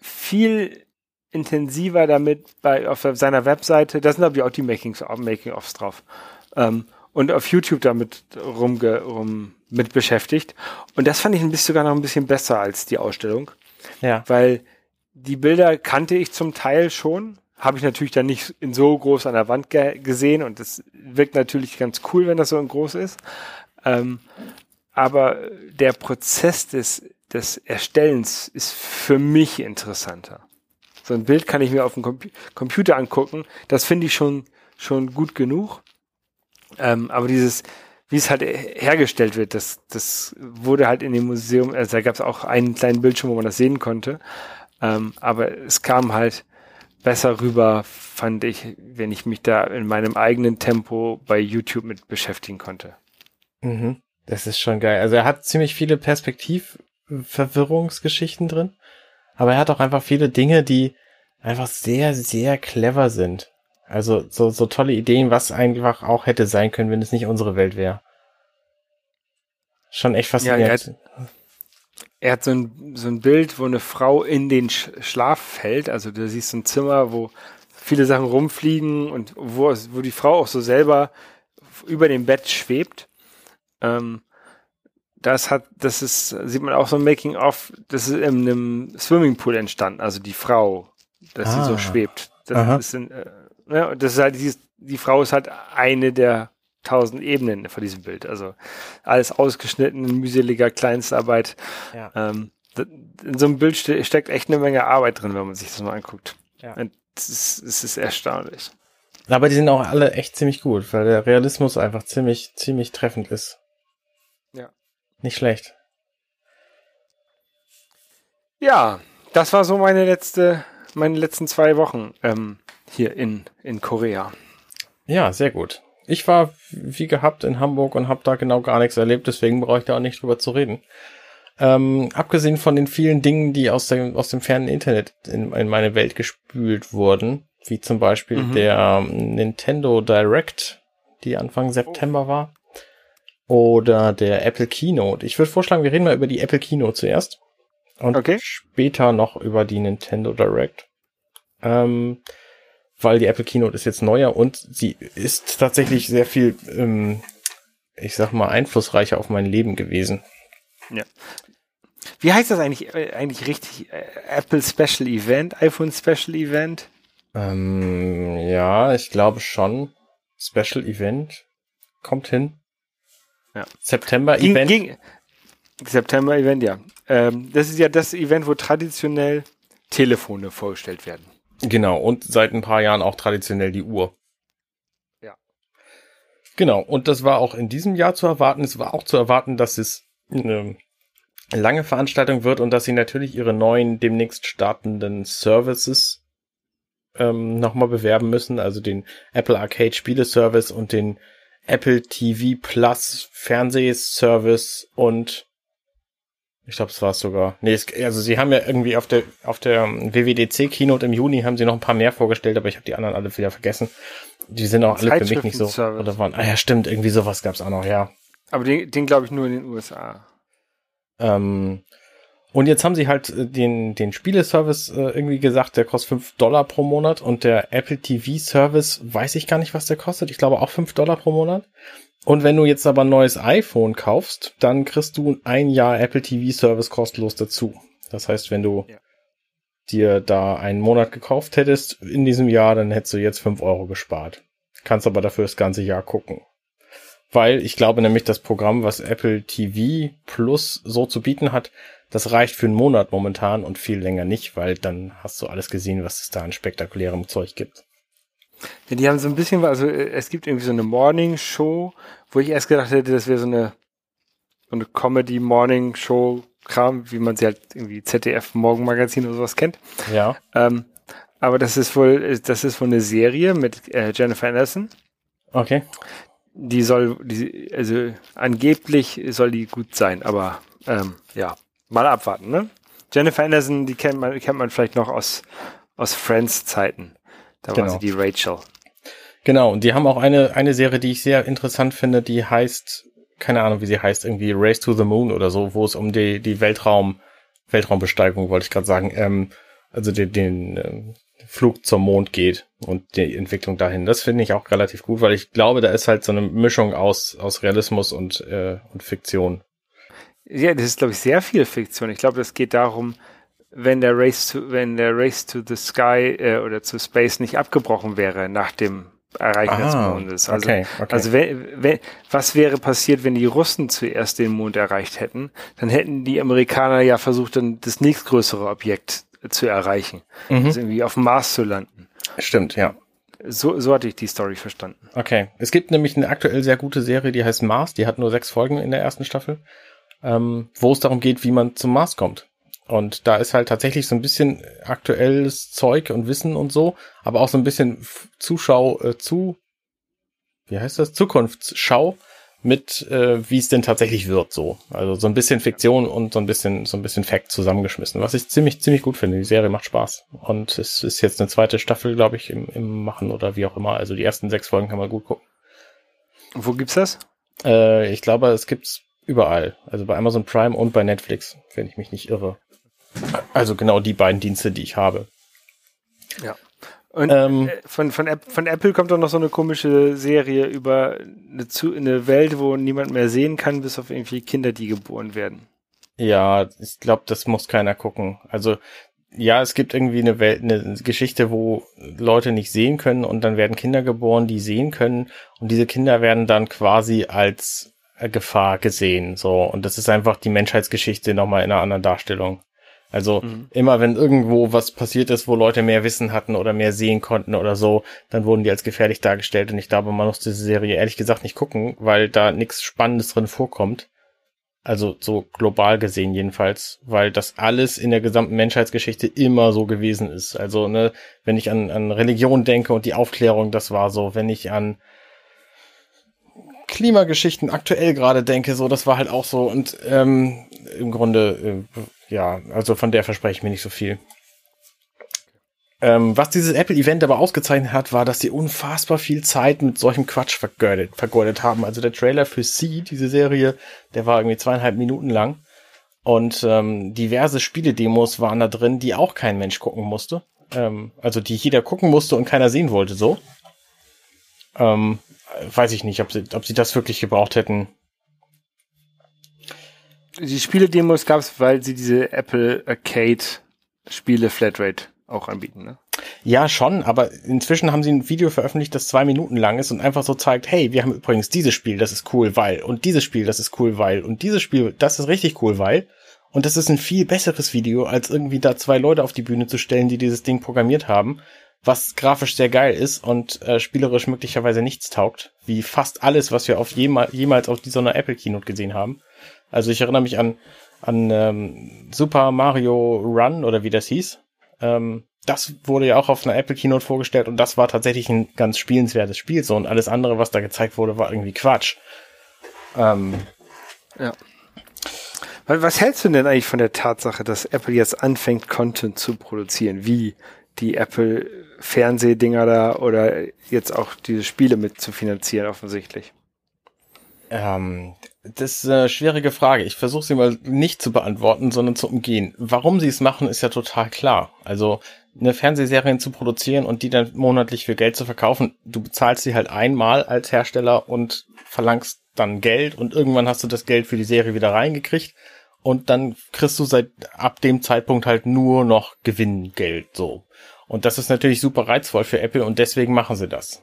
viel intensiver damit bei auf seiner Webseite, da sind glaube ich auch die Making-ofs drauf, ähm, und auf YouTube damit rumge, rum mit beschäftigt. Und das fand ich ein bisschen sogar noch ein bisschen besser als die Ausstellung, Ja. weil die Bilder kannte ich zum Teil schon, habe ich natürlich dann nicht in so groß an der Wand ge gesehen und das wirkt natürlich ganz cool, wenn das so groß ist. Ähm, aber der Prozess des, des Erstellens ist für mich interessanter. So ein Bild kann ich mir auf dem Com Computer angucken. Das finde ich schon, schon gut genug. Ähm, aber dieses, wie es halt hergestellt wird, das, das wurde halt in dem Museum, also da gab es auch einen kleinen Bildschirm, wo man das sehen konnte. Ähm, aber es kam halt besser rüber, fand ich, wenn ich mich da in meinem eigenen Tempo bei YouTube mit beschäftigen konnte. Mhm. Das ist schon geil. Also er hat ziemlich viele Perspektivverwirrungsgeschichten drin, aber er hat auch einfach viele Dinge, die einfach sehr, sehr clever sind. Also so, so tolle Ideen, was einfach auch hätte sein können, wenn es nicht unsere Welt wäre. Schon echt faszinierend. Ja, er, hat, er hat so ein, so ein Bild, wo eine Frau in den Schlaf fällt. Also du siehst so ein Zimmer, wo viele Sachen rumfliegen und wo, wo die Frau auch so selber über dem Bett schwebt. Ähm, das hat, das ist, sieht man auch so ein Making-of, das ist in einem Swimmingpool entstanden, also die Frau, dass ah. sie so ah. schwebt. Das ist, in, äh, ja, das ist halt, die, die Frau ist halt eine der tausend Ebenen von diesem Bild. Also alles ausgeschnitten, mühseliger Kleinstarbeit. Ja. Ähm, in so einem Bild ste steckt echt eine Menge Arbeit drin, wenn man sich das mal anguckt. Ja. Es ist, es ist erstaunlich. Aber die sind auch alle echt ziemlich gut, weil der Realismus einfach ziemlich, ziemlich treffend ist. Nicht schlecht. Ja, das war so meine letzte, meine letzten zwei Wochen ähm, hier in, in Korea. Ja, sehr gut. Ich war wie gehabt in Hamburg und habe da genau gar nichts erlebt, deswegen brauche ich da auch nicht drüber zu reden. Ähm, abgesehen von den vielen Dingen, die aus dem, aus dem fernen Internet in, in meine Welt gespült wurden, wie zum Beispiel mhm. der ähm, Nintendo Direct, die Anfang September war, oder der Apple Keynote. Ich würde vorschlagen, wir reden mal über die Apple Keynote zuerst und okay. später noch über die Nintendo Direct. Ähm, weil die Apple Keynote ist jetzt neuer und sie ist tatsächlich sehr viel, ähm, ich sag mal, einflussreicher auf mein Leben gewesen. Ja. Wie heißt das eigentlich, äh, eigentlich richtig? Äh, Apple Special Event, iPhone Special Event? Ähm, ja, ich glaube schon. Special Event kommt hin. Ja. September ging, Event. Ging, September Event, ja. Ähm, das ist ja das Event, wo traditionell Telefone vorgestellt werden. Genau, und seit ein paar Jahren auch traditionell die Uhr. Ja. Genau, und das war auch in diesem Jahr zu erwarten. Es war auch zu erwarten, dass es eine lange Veranstaltung wird und dass sie natürlich ihre neuen, demnächst startenden Services ähm, nochmal bewerben müssen, also den Apple Arcade Spieleservice und den Apple TV Plus Fernsehservice und ich glaube, es war es sogar. Nee, es, also sie haben ja irgendwie auf der auf der WWDC Keynote im Juni haben sie noch ein paar mehr vorgestellt, aber ich habe die anderen alle wieder vergessen. Die sind auch alle für mich nicht so. Oder waren, ah ja, stimmt, irgendwie sowas gab es auch noch, ja. Aber den, den glaube ich nur in den USA. Ähm, und jetzt haben sie halt äh, den, den Spieleservice äh, irgendwie gesagt, der kostet fünf Dollar pro Monat und der Apple TV Service weiß ich gar nicht, was der kostet. Ich glaube auch fünf Dollar pro Monat. Und wenn du jetzt aber ein neues iPhone kaufst, dann kriegst du ein Jahr Apple TV Service kostenlos dazu. Das heißt, wenn du ja. dir da einen Monat gekauft hättest in diesem Jahr, dann hättest du jetzt fünf Euro gespart. Kannst aber dafür das ganze Jahr gucken. Weil ich glaube nämlich, das Programm, was Apple TV Plus so zu bieten hat, das reicht für einen Monat momentan und viel länger nicht, weil dann hast du alles gesehen, was es da an spektakulärem Zeug gibt. Ja, die haben so ein bisschen, also äh, es gibt irgendwie so eine Morning Show, wo ich erst gedacht hätte, das wäre so eine, so eine Comedy Morning Show Kram, wie man sie halt irgendwie ZDF Morgenmagazin oder sowas kennt. Ja. Ähm, aber das ist wohl, das ist wohl eine Serie mit äh, Jennifer Anderson. Okay. Die soll, die, also angeblich soll die gut sein, aber ähm, ja, mal abwarten, ne? Jennifer Anderson, die kennt man, kennt man vielleicht noch aus, aus Friends Zeiten. Da genau. war sie die Rachel. Genau, und die haben auch eine, eine Serie, die ich sehr interessant finde, die heißt, keine Ahnung, wie sie heißt, irgendwie Race to the Moon oder so, wo es um die, die Weltraum, Weltraumbesteigung, wollte ich gerade sagen, ähm, also den, den ähm, Flug zum Mond geht und die Entwicklung dahin. Das finde ich auch relativ gut, weil ich glaube, da ist halt so eine Mischung aus, aus Realismus und, äh, und Fiktion. Ja, das ist, glaube ich, sehr viel Fiktion. Ich glaube, das geht darum, wenn der Race to, wenn der Race to the Sky äh, oder zu Space nicht abgebrochen wäre nach dem Erreichen des Ah, Mondes. Also, okay, okay. also wenn, wenn, was wäre passiert, wenn die Russen zuerst den Mond erreicht hätten? Dann hätten die Amerikaner ja versucht, dann das nächstgrößere Objekt zu erreichen. Mhm. Also irgendwie auf dem Mars zu landen. Stimmt, ja. So, so hatte ich die Story verstanden. Okay. Es gibt nämlich eine aktuell sehr gute Serie, die heißt Mars. Die hat nur sechs Folgen in der ersten Staffel, ähm, wo es darum geht, wie man zum Mars kommt. Und da ist halt tatsächlich so ein bisschen aktuelles Zeug und Wissen und so, aber auch so ein bisschen Zuschau äh, zu, wie heißt das? Zukunftsschau mit, äh, wie es denn tatsächlich wird, so. Also so ein bisschen Fiktion und so ein bisschen, so ein bisschen Fact zusammengeschmissen, was ich ziemlich, ziemlich gut finde. Die Serie macht Spaß. Und es ist jetzt eine zweite Staffel, glaube ich, im, im Machen oder wie auch immer. Also die ersten sechs Folgen kann man gut gucken. Wo gibt's das? Äh, ich glaube, es gibt's überall. Also bei Amazon Prime und bei Netflix, wenn ich mich nicht irre. Also genau die beiden Dienste, die ich habe. Ja. Und Ähm, äh, von, von, von Apple kommt doch noch so eine komische Serie über eine, zu, eine Welt, wo niemand mehr sehen kann, bis auf irgendwie Kinder, die geboren werden. Ja, ich glaube, das muss keiner gucken. Also ja, es gibt irgendwie eine Welt, eine Geschichte, wo Leute nicht sehen können und dann werden Kinder geboren, die sehen können und diese Kinder werden dann quasi als Gefahr gesehen. So und das ist einfach die Menschheitsgeschichte nochmal in einer anderen Darstellung. Also immer wenn irgendwo was passiert ist, wo Leute mehr Wissen hatten oder mehr sehen konnten oder so, dann wurden die als gefährlich dargestellt und ich glaube, man muss diese Serie ehrlich gesagt nicht gucken, weil da nichts Spannendes drin vorkommt. Also so global gesehen jedenfalls, weil das alles in der gesamten Menschheitsgeschichte immer so gewesen ist. Also, ne, wenn ich an, an Religion denke und die Aufklärung, das war so. Wenn ich an Klimageschichten aktuell gerade denke, so, das war halt auch so. Und ähm, im Grunde, äh, ja, also von der verspreche ich mir nicht so viel. Ähm, was dieses Apple-Event aber ausgezeichnet hat, war, dass sie unfassbar viel Zeit mit solchem Quatsch vergeudet, vergeudet haben. Also der Trailer für Sie, diese Serie, der war irgendwie zweieinhalb Minuten lang. Und ähm, diverse Spiele-Demos waren da drin, die auch kein Mensch gucken musste. Ähm, also die jeder gucken musste und keiner sehen wollte, so. Ähm, weiß ich nicht, ob sie, ob sie das wirklich gebraucht hätten. Die Spiele-Demos gab's, weil sie diese Apple Arcade Spiele Flatrate auch anbieten, ne? Ja, schon, aber inzwischen haben sie ein Video veröffentlicht, das zwei Minuten lang ist und einfach so zeigt, hey, wir haben übrigens dieses Spiel, das ist cool, weil, und dieses Spiel, das ist cool, weil, und dieses Spiel, das ist richtig cool, weil. Und das ist ein viel besseres Video, als irgendwie da zwei Leute auf die Bühne zu stellen, die dieses Ding programmiert haben, was grafisch sehr geil ist und äh, spielerisch möglicherweise nichts taugt, wie fast alles, was wir auf jema jemals auf dieser Apple Keynote gesehen haben. Also ich erinnere mich an, an ähm, Super Mario Run oder wie das hieß. Ähm, das wurde ja auch auf einer Apple Keynote vorgestellt und das war tatsächlich ein ganz spielenswertes Spiel so und alles andere, was da gezeigt wurde, war irgendwie Quatsch. Ähm, Ja. Was hältst du denn eigentlich von der Tatsache, dass Apple jetzt anfängt, Content zu produzieren, wie die Apple Fernsehdinger da oder jetzt auch diese Spiele mit zu finanzieren, offensichtlich? ähm, das ist eine schwierige Frage. Ich versuche sie mal nicht zu beantworten, sondern zu umgehen. Warum sie es machen, ist ja total klar. Also eine Fernsehserie zu produzieren und die dann monatlich für Geld zu verkaufen, du bezahlst sie halt einmal als Hersteller und verlangst dann Geld und irgendwann hast du das Geld für die Serie wieder reingekriegt und dann kriegst du seit ab dem Zeitpunkt halt nur noch Gewinngeld so. Und das ist natürlich super reizvoll für Apple und deswegen machen sie das.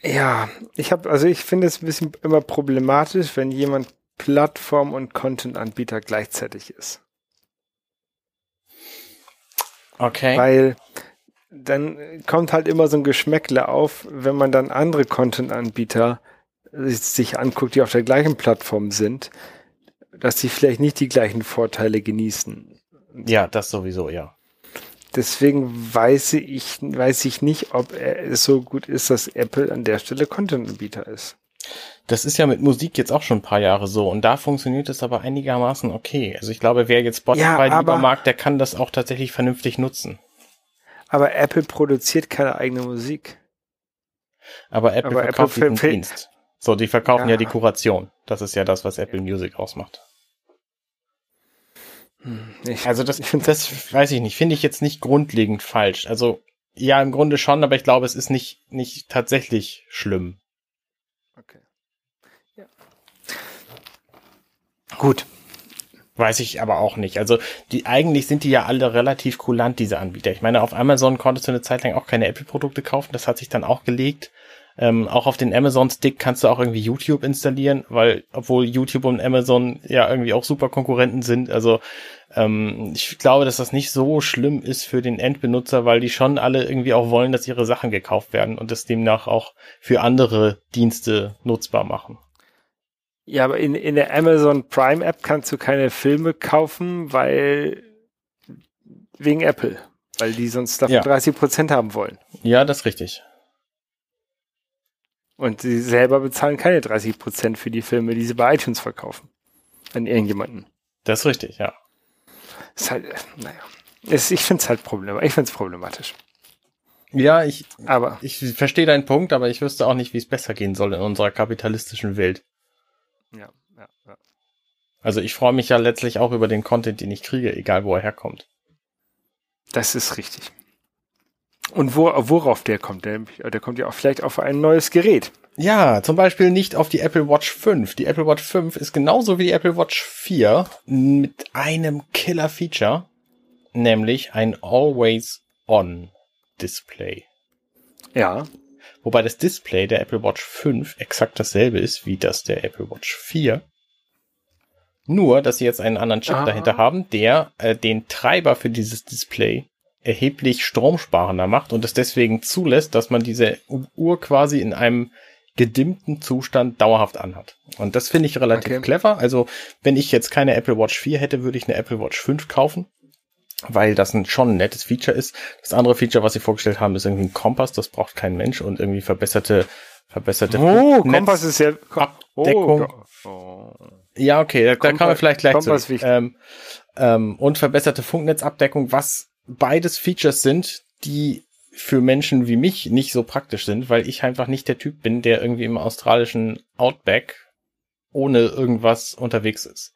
Ja, ich habe, also ich finde es ein bisschen immer problematisch, wenn jemand Plattform und Content-Anbieter gleichzeitig ist. Okay. Weil dann kommt halt immer so ein Geschmäckle auf, wenn man dann andere Content-Anbieter sich- sich anguckt, die auf der gleichen Plattform sind, dass die vielleicht nicht die gleichen Vorteile genießen. ja, das sowieso, ja. Deswegen weiß ich, weiß ich nicht, ob es so gut ist, dass Apple an der Stelle Content-Anbieter ist. Das ist ja mit Musik jetzt auch schon ein paar Jahre so und da funktioniert es aber einigermaßen okay. Also ich glaube, wer jetzt Spotify Ja, lieber mag, der kann das auch tatsächlich vernünftig nutzen. Aber Apple produziert keine eigene Musik. Aber Apple Aber verkauft Apple fällt- Dienst. So, die verkaufen ja. Ja. die Kuration. Das ist ja das, was Apple Music ausmacht. Ich, Also das, das weiß ich nicht, finde ich jetzt nicht grundlegend falsch. Also ja, im Grunde schon, aber ich glaube, es ist nicht, nicht tatsächlich schlimm. Okay. Ja. Gut. Weiß ich aber auch nicht. Also die eigentlich sind die ja alle relativ kulant, diese Anbieter. Ich meine, auf Amazon konntest du eine Zeit lang auch keine Apple-Produkte kaufen, das hat sich dann auch gelegt. Ähm, auch auf den Amazon-Stick kannst du auch irgendwie YouTube installieren, weil obwohl YouTube und Amazon ja irgendwie auch super Konkurrenten sind. Also ähm, ich glaube, dass das nicht so schlimm ist für den Endbenutzer, weil die schon alle irgendwie auch wollen, dass ihre Sachen gekauft werden und das demnach auch für andere Dienste nutzbar machen. Ja, aber in, in der Amazon Prime App kannst du keine Filme kaufen, weil wegen Apple, weil die sonst davon ja. 30 Prozent haben wollen. Ja, das ist richtig. Und sie selber bezahlen keine 30 Prozent für die Filme, die sie bei iTunes verkaufen. An irgendjemanden. Das ist richtig, ja. Ist halt, naja. Ist, ich finde es halt problematisch. Ich finde es problematisch. Ja, ich, aber ich verstehe deinen Punkt, aber ich wüsste auch nicht, wie es besser gehen soll in unserer kapitalistischen Welt. Ja, ja, ja. Also ich freue mich ja letztlich auch über den Content, den ich kriege, egal wo er herkommt. Das ist richtig. Und wo, worauf der kommt? Der, der kommt ja auch vielleicht auf ein neues Gerät. Ja, zum Beispiel nicht auf die Apple Watch 5. Die Apple Watch 5 ist genauso wie die Apple Watch 4 mit einem Killer-Feature, nämlich ein Always-On-Display. Ja. Wobei das Display der Apple Watch 5 exakt dasselbe ist wie das der Apple Watch 4. Nur, dass sie jetzt einen anderen Chip Aha. dahinter haben, der äh, den Treiber für dieses Display erheblich stromsparender macht und es deswegen zulässt, dass man diese Uhr quasi in einem gedimmten Zustand dauerhaft anhat. Und das finde ich relativ okay. clever. Also, wenn ich jetzt keine Apple Watch 4 hätte, würde ich eine Apple Watch 5 kaufen, weil das ein, schon ein nettes Feature ist. Das andere Feature, was sie vorgestellt haben, ist irgendwie ein Kompass, das braucht kein Mensch und irgendwie verbesserte, verbesserte Oh, Kompass ist ja Abdeckung. Oh, oh. Ja, okay, da, da kann man vielleicht gleich Kompass zu. Ähm, ähm, und verbesserte Funknetzabdeckung, was beides Features sind, die für Menschen wie mich nicht so praktisch sind, weil ich einfach nicht der Typ bin, der irgendwie im australischen Outback ohne irgendwas unterwegs ist.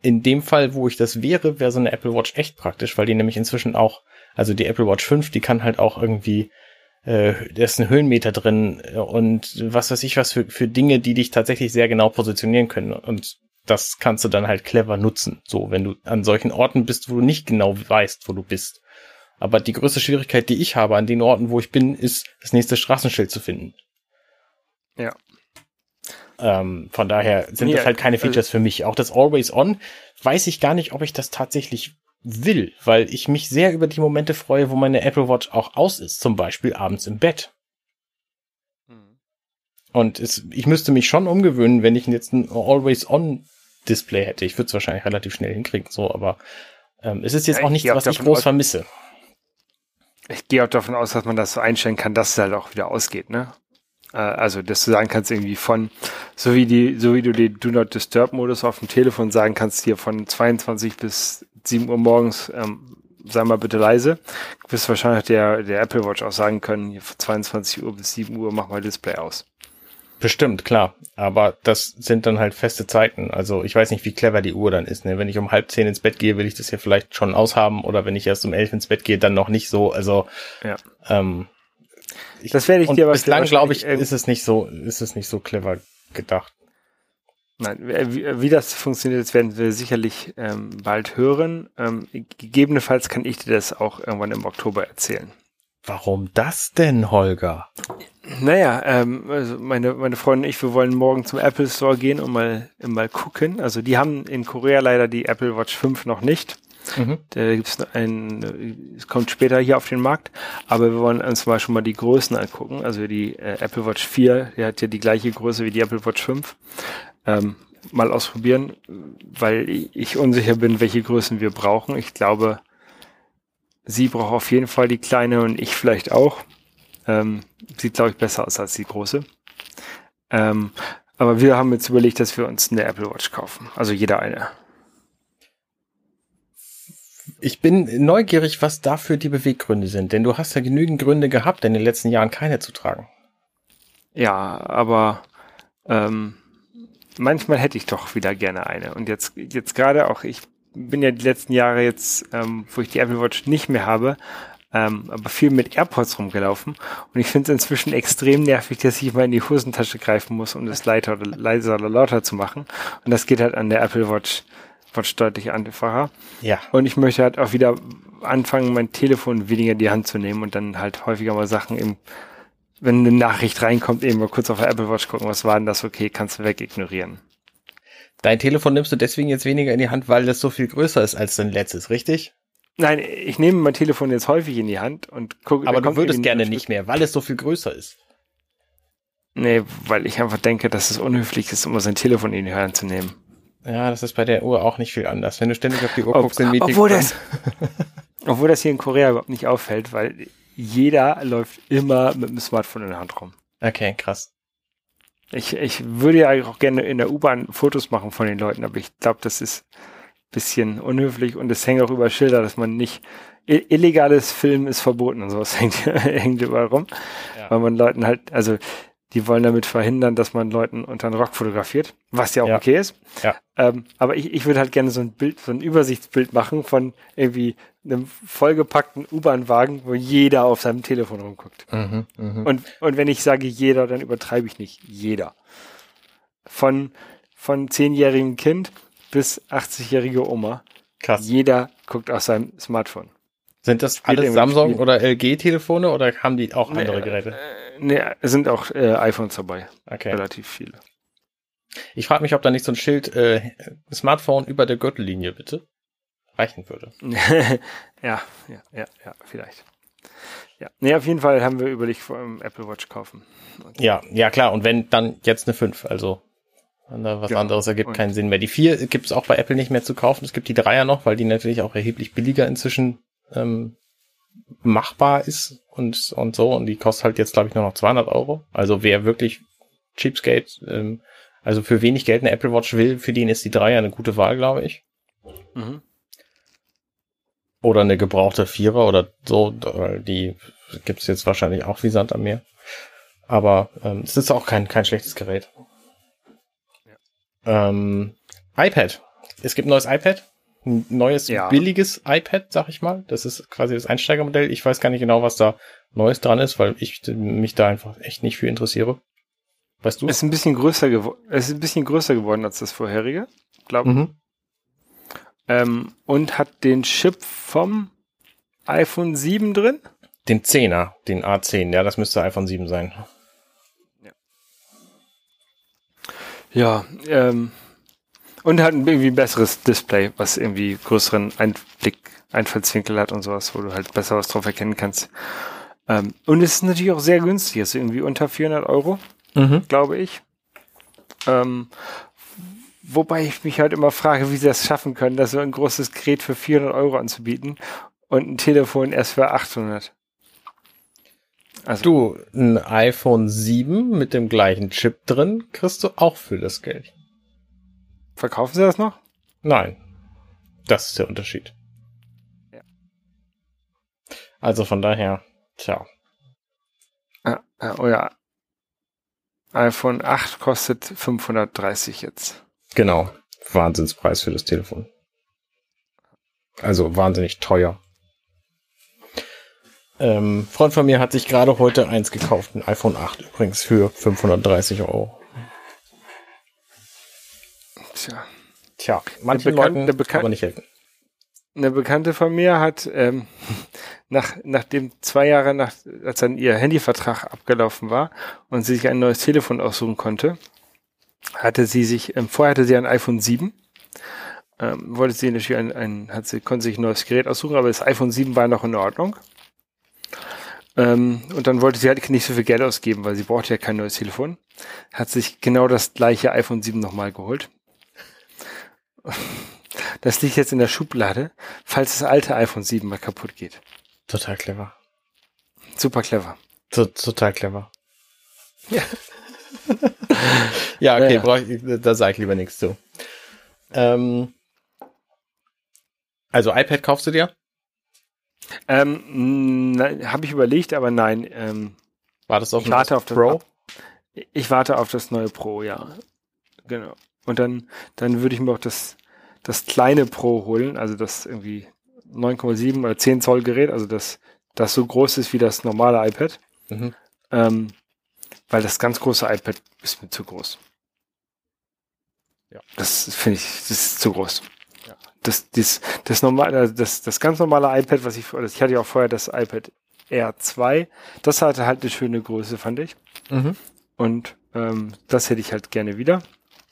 In dem Fall, wo ich das wäre, wäre so eine Apple Watch echt praktisch, weil die nämlich inzwischen auch, also die Apple Watch 5, die kann halt auch irgendwie, äh, da ist ein Höhenmeter drin und was weiß ich was für, für Dinge, die dich tatsächlich sehr genau positionieren können. Und das kannst du dann halt clever nutzen. So, wenn du an solchen Orten bist, wo du nicht genau weißt, wo du bist. Aber die größte Schwierigkeit, die ich habe an den Orten, wo ich bin, ist, das nächste Straßenschild zu finden. Ja. Ähm, von daher sind ja, das halt keine also Features für mich. Auch das Always On weiß ich gar nicht, ob ich das tatsächlich will, weil ich mich sehr über die Momente freue, wo meine Apple Watch auch aus ist, zum Beispiel abends im Bett. Hm. Und es, ich müsste mich schon umgewöhnen, wenn ich jetzt ein Always On Display hätte. Ich würde es wahrscheinlich relativ schnell hinkriegen, so, aber ähm, es ist jetzt ja, auch nichts, was ich groß vermisse ich gehe auch davon aus, dass man das so einstellen kann, dass es halt auch wieder ausgeht, ne? Äh, also, dass du sagen kannst, irgendwie von, so wie die, so wie du den Do Not Disturb Modus auf dem Telefon sagen kannst, hier von 22 bis 7 Uhr morgens, ähm, sei mal bitte leise, wirst wahrscheinlich der, der Apple Watch auch sagen können, hier von 22 Uhr bis 7 Uhr mach mal Display aus. Bestimmt, klar. Aber das sind dann halt feste Zeiten. Also ich weiß nicht, wie clever die Uhr dann ist. Ne? Wenn ich um halb zehn ins Bett gehe, will ich das ja vielleicht schon aushaben. Oder wenn ich erst um elf ins Bett gehe, dann noch nicht so. Also ja. ähm, ich, das werde ich dir aber bislang glaube ich, ist es nicht so, ist es nicht so clever gedacht. Nein, wie, wie das funktioniert, das werden wir sicherlich ähm, bald hören. Ähm, gegebenenfalls kann ich dir das auch irgendwann im Oktober erzählen. Warum das denn, Holger? Naja, ähm, also meine, meine Freundin und ich, wir wollen morgen zum Apple Store gehen und mal, mal gucken. Also die haben in Korea leider die Apple Watch 5 noch nicht. Mhm. Da gibt's ein, es kommt später hier auf den Markt, aber wir wollen uns mal schon mal die Größen angucken. Also die äh, Apple Watch 4, die hat ja die gleiche Größe wie die Apple Watch 5. Ähm, mal ausprobieren, weil ich unsicher bin, welche Größen wir brauchen. Ich glaube, Sie braucht auf jeden Fall die kleine und ich vielleicht auch. Ähm, sieht, glaube ich, besser aus als die große. Ähm, aber wir haben jetzt überlegt, dass wir uns eine Apple Watch kaufen. Also jeder eine. Ich bin neugierig, was dafür die Beweggründe sind, denn du hast ja genügend Gründe gehabt, in den letzten Jahren keine zu tragen. Ja, aber ähm, manchmal hätte ich doch wieder gerne eine. Und jetzt, jetzt gerade auch, ich bin ja die letzten Jahre jetzt, ähm, wo ich die Apple Watch nicht mehr habe, ähm, aber viel mit AirPods rumgelaufen. Und ich finde es inzwischen extrem nervig, dass ich mal in die Hosentasche greifen muss, um das leiser oder leiser oder lauter zu machen. Und das geht halt an der Apple Watch Watch deutlich einfacher. Ja. Und ich möchte halt auch wieder anfangen, mein Telefon weniger in die Hand zu nehmen und dann halt häufiger mal Sachen eben, wenn eine Nachricht reinkommt, eben mal kurz auf der Apple Watch gucken, was war denn das? Okay, kannst du wegignorieren. Dein Telefon nimmst du deswegen jetzt weniger in die Hand, weil das so viel größer ist als dein letztes, richtig? Nein, ich nehme mein Telefon jetzt häufig in die Hand und gucke. Aber du würdest gerne nicht mehr, weil es so viel größer ist. Nee, weil ich einfach denke, dass es unhöflich ist, immer sein Telefon in die Hand zu nehmen. Ja, das ist bei der Uhr auch nicht viel anders. Wenn du ständig auf die Uhr Ob, guckst in Meetings. obwohl das, obwohl das hier in Korea überhaupt nicht auffällt, weil jeder läuft immer mit dem Smartphone in der Hand rum. Okay, krass. Ich, ich würde ja auch gerne in der U-Bahn Fotos machen von den Leuten, aber ich glaube, das ist bisschen unhöflich und es hängt auch über Schilder, dass man nicht illegales Filmen ist verboten und sowas hängt, hängt überall rum, Ja. weil man Leuten halt, also die wollen damit verhindern, dass man Leuten unter den Rock fotografiert, was ja auch Ja. okay ist. Ja. Ähm, aber ich, ich würde halt gerne so ein Bild, so ein Übersichtsbild machen von irgendwie einem vollgepackten U-Bahn-Wagen, wo jeder auf seinem Telefon rumguckt. Mhm, mhm. Und, und wenn ich sage jeder, dann übertreibe ich nicht. Jeder. Von, von zehnjährigem Kind bis 80-jährige Oma. Krass. Jeder guckt auf seinem Smartphone. Sind das Spielt alles Samsung Spiel. oder LG-Telefone oder haben die auch andere Nee, Geräte? Äh, nee, es sind auch äh, iPhones dabei. Okay. Relativ viele. Ich frage mich, ob da nicht so ein Schild äh, Smartphone über der Gürtellinie bitte reichen würde. ja, ja, ja, ja, vielleicht. Ja. Nee, auf jeden Fall haben wir überlegt, vor allem Apple Watch kaufen. Und Ja, ja klar. Und wenn, dann jetzt eine 5. Also was Ja, anderes ergibt keinen Sinn mehr. Die 4 gibt es auch bei Apple nicht mehr zu kaufen. Es gibt die 3er noch, weil die natürlich auch erheblich billiger inzwischen ähm, machbar ist und, und so. Und die kostet halt jetzt, glaube ich, nur noch 200 Euro. Also wer wirklich Cheapskate, ähm, also für wenig Geld eine Apple Watch will, für den ist die 3er eine gute Wahl, glaube ich. Mhm. Oder eine gebrauchte Vierer oder so, weil die gibt's jetzt wahrscheinlich auch wie Sand am Meer. Aber ähm, es ist auch kein, kein schlechtes Gerät. Ähm, iPad. Es gibt ein neues iPad. Ein neues, Ja. billiges iPad, sag ich mal. Das ist quasi das Einsteigermodell. Ich weiß gar nicht genau, was da Neues dran ist, weil ich mich da einfach echt nicht für interessiere. Weißt du? Ist ein bisschen größer geworden. Es ist ein bisschen größer geworden als das vorherige, glaube Mhm. ähm, und hat den Chip vom iPhone 7 drin. Den 10er, den A10, ja, das müsste iPhone 7 sein. Ja, ähm, und hat irgendwie ein besseres Display, was irgendwie größeren Einblick, Einfallswinkel hat und sowas, wo du halt besser was drauf erkennen kannst. Ähm, und es ist natürlich auch sehr günstig, ist irgendwie unter 400 Euro, Mhm. glaube ich. Ähm, wobei ich mich halt immer frage, wie sie das schaffen können, das so ein großes Gerät für 400 Euro anzubieten und ein Telefon erst für 800. Also, Du, ein iPhone 7 mit dem gleichen Chip drin kriegst du auch für das Geld. verkaufen sie das noch? Nein. Das ist der Unterschied. Ja. Also von daher, tja. Ah, ah, oh ja. iPhone 8 kostet 530 jetzt. Genau. Wahnsinnspreis für das Telefon. Also wahnsinnig teuer. Ähm, Freund von mir hat sich gerade heute eins gekauft, ein iPhone 8 übrigens für 530 Euro. Tja. Tja, manchen Bekan- Leuten Bekan- aber nicht helfen. Eine Bekannte von mir hat, ähm, nach, nachdem zwei Jahre nach, als dann ihr Handyvertrag abgelaufen war und sie sich ein neues Telefon aussuchen konnte, hatte sie sich, ähm, vorher hatte sie ein iPhone 7, ähm, wollte sie natürlich ein, ein, hat sie, konnte sich ein neues Gerät aussuchen, aber das iPhone 7 war noch in Ordnung. Ähm, und dann wollte sie halt nicht so viel Geld ausgeben, weil sie brauchte ja kein neues Telefon. Hat sich genau das gleiche iPhone 7 nochmal geholt. Das liegt jetzt in der Schublade, falls das alte iPhone 7 mal kaputt geht. Total clever. Super clever. To total clever. Ja. ja, okay, Ja. brauch ich, da sage ich lieber nichts zu. Ähm, also iPad kaufst du dir? Ähm, Habe ich überlegt, aber nein. Ähm, War das auf ich warte auf das Pro? Ich warte auf das neue Pro, ja. Genau. Und dann, dann würde ich mir auch das, das kleine Pro holen, also das irgendwie 9,7 oder 10 Zoll Gerät, also das, das so groß ist wie das normale iPad. Mhm. Ähm, weil das ganz große iPad ist mir zu groß. Ja. Das finde ich, das ist zu groß. Das, das, das normale, das, das ganz normale iPad, was ich, ich hatte ja auch vorher das iPad Air 2, das hatte halt eine schöne Größe, fand ich. Mhm. Und ähm, das hätte ich halt gerne wieder.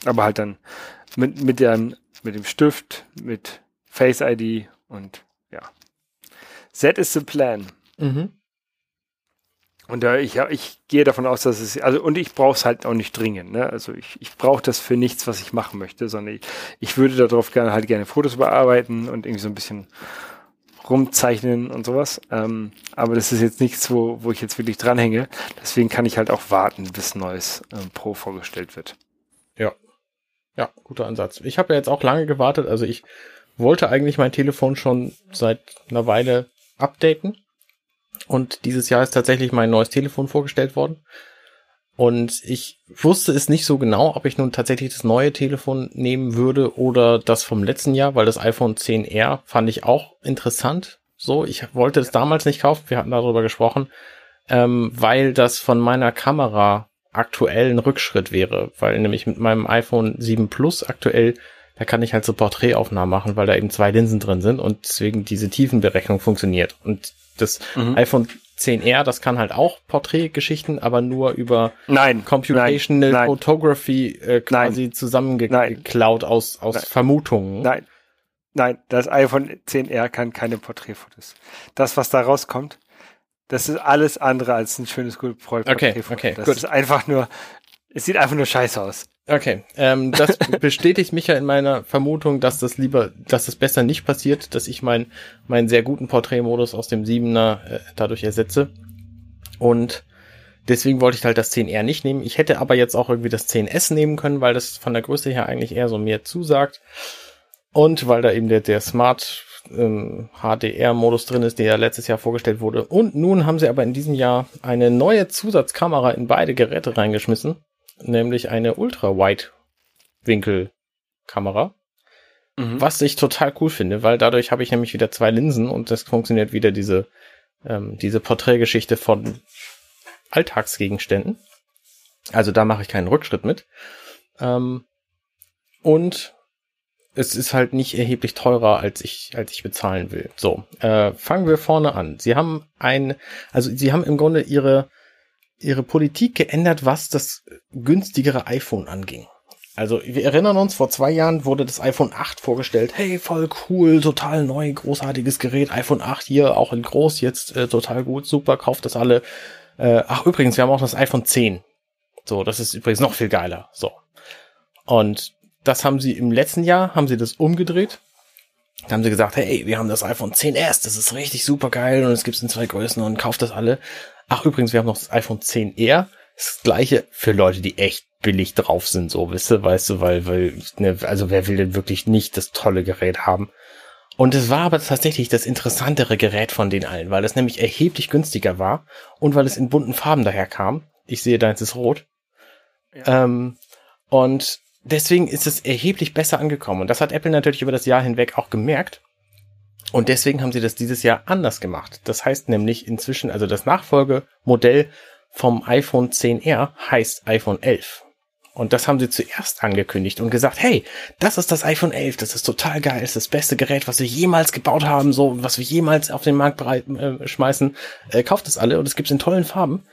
Aber halt dann mit, mit, der, mit dem Stift, mit Face ID und ja. That is the plan. Mhm. Und da ich, ja, ich gehe davon aus, dass es, also und ich brauche es halt auch nicht dringend. Ne? Also ich, ich brauche das für nichts, was ich machen möchte, sondern ich, ich würde darauf gerne halt gerne Fotos bearbeiten und irgendwie so ein bisschen rumzeichnen und sowas. Ähm, aber das ist jetzt nichts, wo, wo ich jetzt wirklich dranhänge. Deswegen kann ich halt auch warten, bis neues ähm, Pro vorgestellt wird. Ja. Ja, guter Ansatz. Ich habe ja jetzt auch lange gewartet. Also ich wollte eigentlich mein Telefon schon seit einer Weile updaten und dieses Jahr ist tatsächlich mein neues Telefon vorgestellt worden. Und ich wusste es nicht so genau, ob ich nun tatsächlich das neue Telefon nehmen würde oder das vom letzten Jahr, weil das iPhone 10R fand ich auch interessant. So, ich wollte es damals nicht kaufen, wir hatten darüber gesprochen, ähm, weil das von meiner Kamera aktuell ein Rückschritt wäre, weil nämlich mit meinem iPhone 7 Plus aktuell, da kann ich halt so Porträtaufnahmen machen, weil da eben zwei Linsen drin sind und deswegen diese Tiefenberechnung funktioniert. Und das mhm. iPhone 10R, das kann halt auch Porträtgeschichten, aber nur über nein, Computational nein, Photography äh, quasi nein, zusammengeklaut aus, aus Vermutungen. Nein, nein, das iPhone 10R kann keine Porträtfotos. Das, was da rauskommt, das ist alles andere als ein schönes Porträtfoto. Okay, okay, das gut. ist einfach nur, es sieht einfach nur scheiße aus. Okay, ähm, das bestätigt mich ja in meiner Vermutung, dass das lieber, dass das besser nicht passiert, dass ich meinen meinen sehr guten Porträtmodus aus dem 7er äh, dadurch ersetze. Und deswegen wollte ich halt das 10R nicht nehmen. Ich hätte aber jetzt auch irgendwie das 10S nehmen können, weil das von der Größe her eigentlich eher so mir zusagt. Und weil da eben der, der Smart ähm, HDR-Modus drin ist, der ja letztes Jahr vorgestellt wurde. Und nun haben sie aber in diesem Jahr eine neue Zusatzkamera in beide Geräte reingeschmissen nämlich eine Ultra-Wide-Winkel-Kamera. Mhm. Was ich total cool finde, weil dadurch habe ich nämlich wieder zwei Linsen und das funktioniert wieder diese, ähm, diese Porträtgeschichte von Alltagsgegenständen. Also da mache ich keinen Rückschritt mit. Ähm, und es ist halt nicht erheblich teurer, als ich, als ich bezahlen will. So, äh, fangen wir vorne an. Sie haben ein, also sie haben im Grunde ihre ihre Politik geändert, was das günstigere iPhone anging. Also wir erinnern uns, vor zwei Jahren wurde das iPhone 8 vorgestellt. Hey, voll cool, total neu, großartiges Gerät. iPhone 8 hier auch in groß, jetzt äh, total gut, super, kauft das alle. Äh, ach übrigens, wir haben auch das iPhone 10. So, das ist übrigens noch viel geiler. So. Und das haben sie im letzten Jahr, haben sie das umgedreht. Da haben sie gesagt, hey, wir haben das iPhone 10s, das ist richtig super geil und es gibt's in zwei Größen und kauft das alle. Ach, übrigens, wir haben noch das iPhone 10R. Das gleiche für Leute, die echt billig drauf sind, so, wisst ihr, weißt du, weil, weil, ne, also wer will denn wirklich nicht das tolle Gerät haben? Und es war aber tatsächlich das interessantere Gerät von den allen, weil es nämlich erheblich günstiger war und weil es in bunten Farben daherkam. Ich sehe, deins ist rot. Ja. Ähm, und deswegen ist es erheblich besser angekommen. Und das hat Apple natürlich über das Jahr hinweg auch gemerkt. Und deswegen haben sie das dieses Jahr anders gemacht. Das heißt nämlich inzwischen, also das Nachfolgemodell vom iPhone 10R heißt iPhone 11. Und das haben sie zuerst angekündigt und gesagt, hey, das ist das iPhone 11, das ist total geil, das ist das beste Gerät, was wir jemals gebaut haben, so, was wir jemals auf den Markt bereit, äh, schmeißen. Äh, kauft es alle und es gibt in tollen Farben.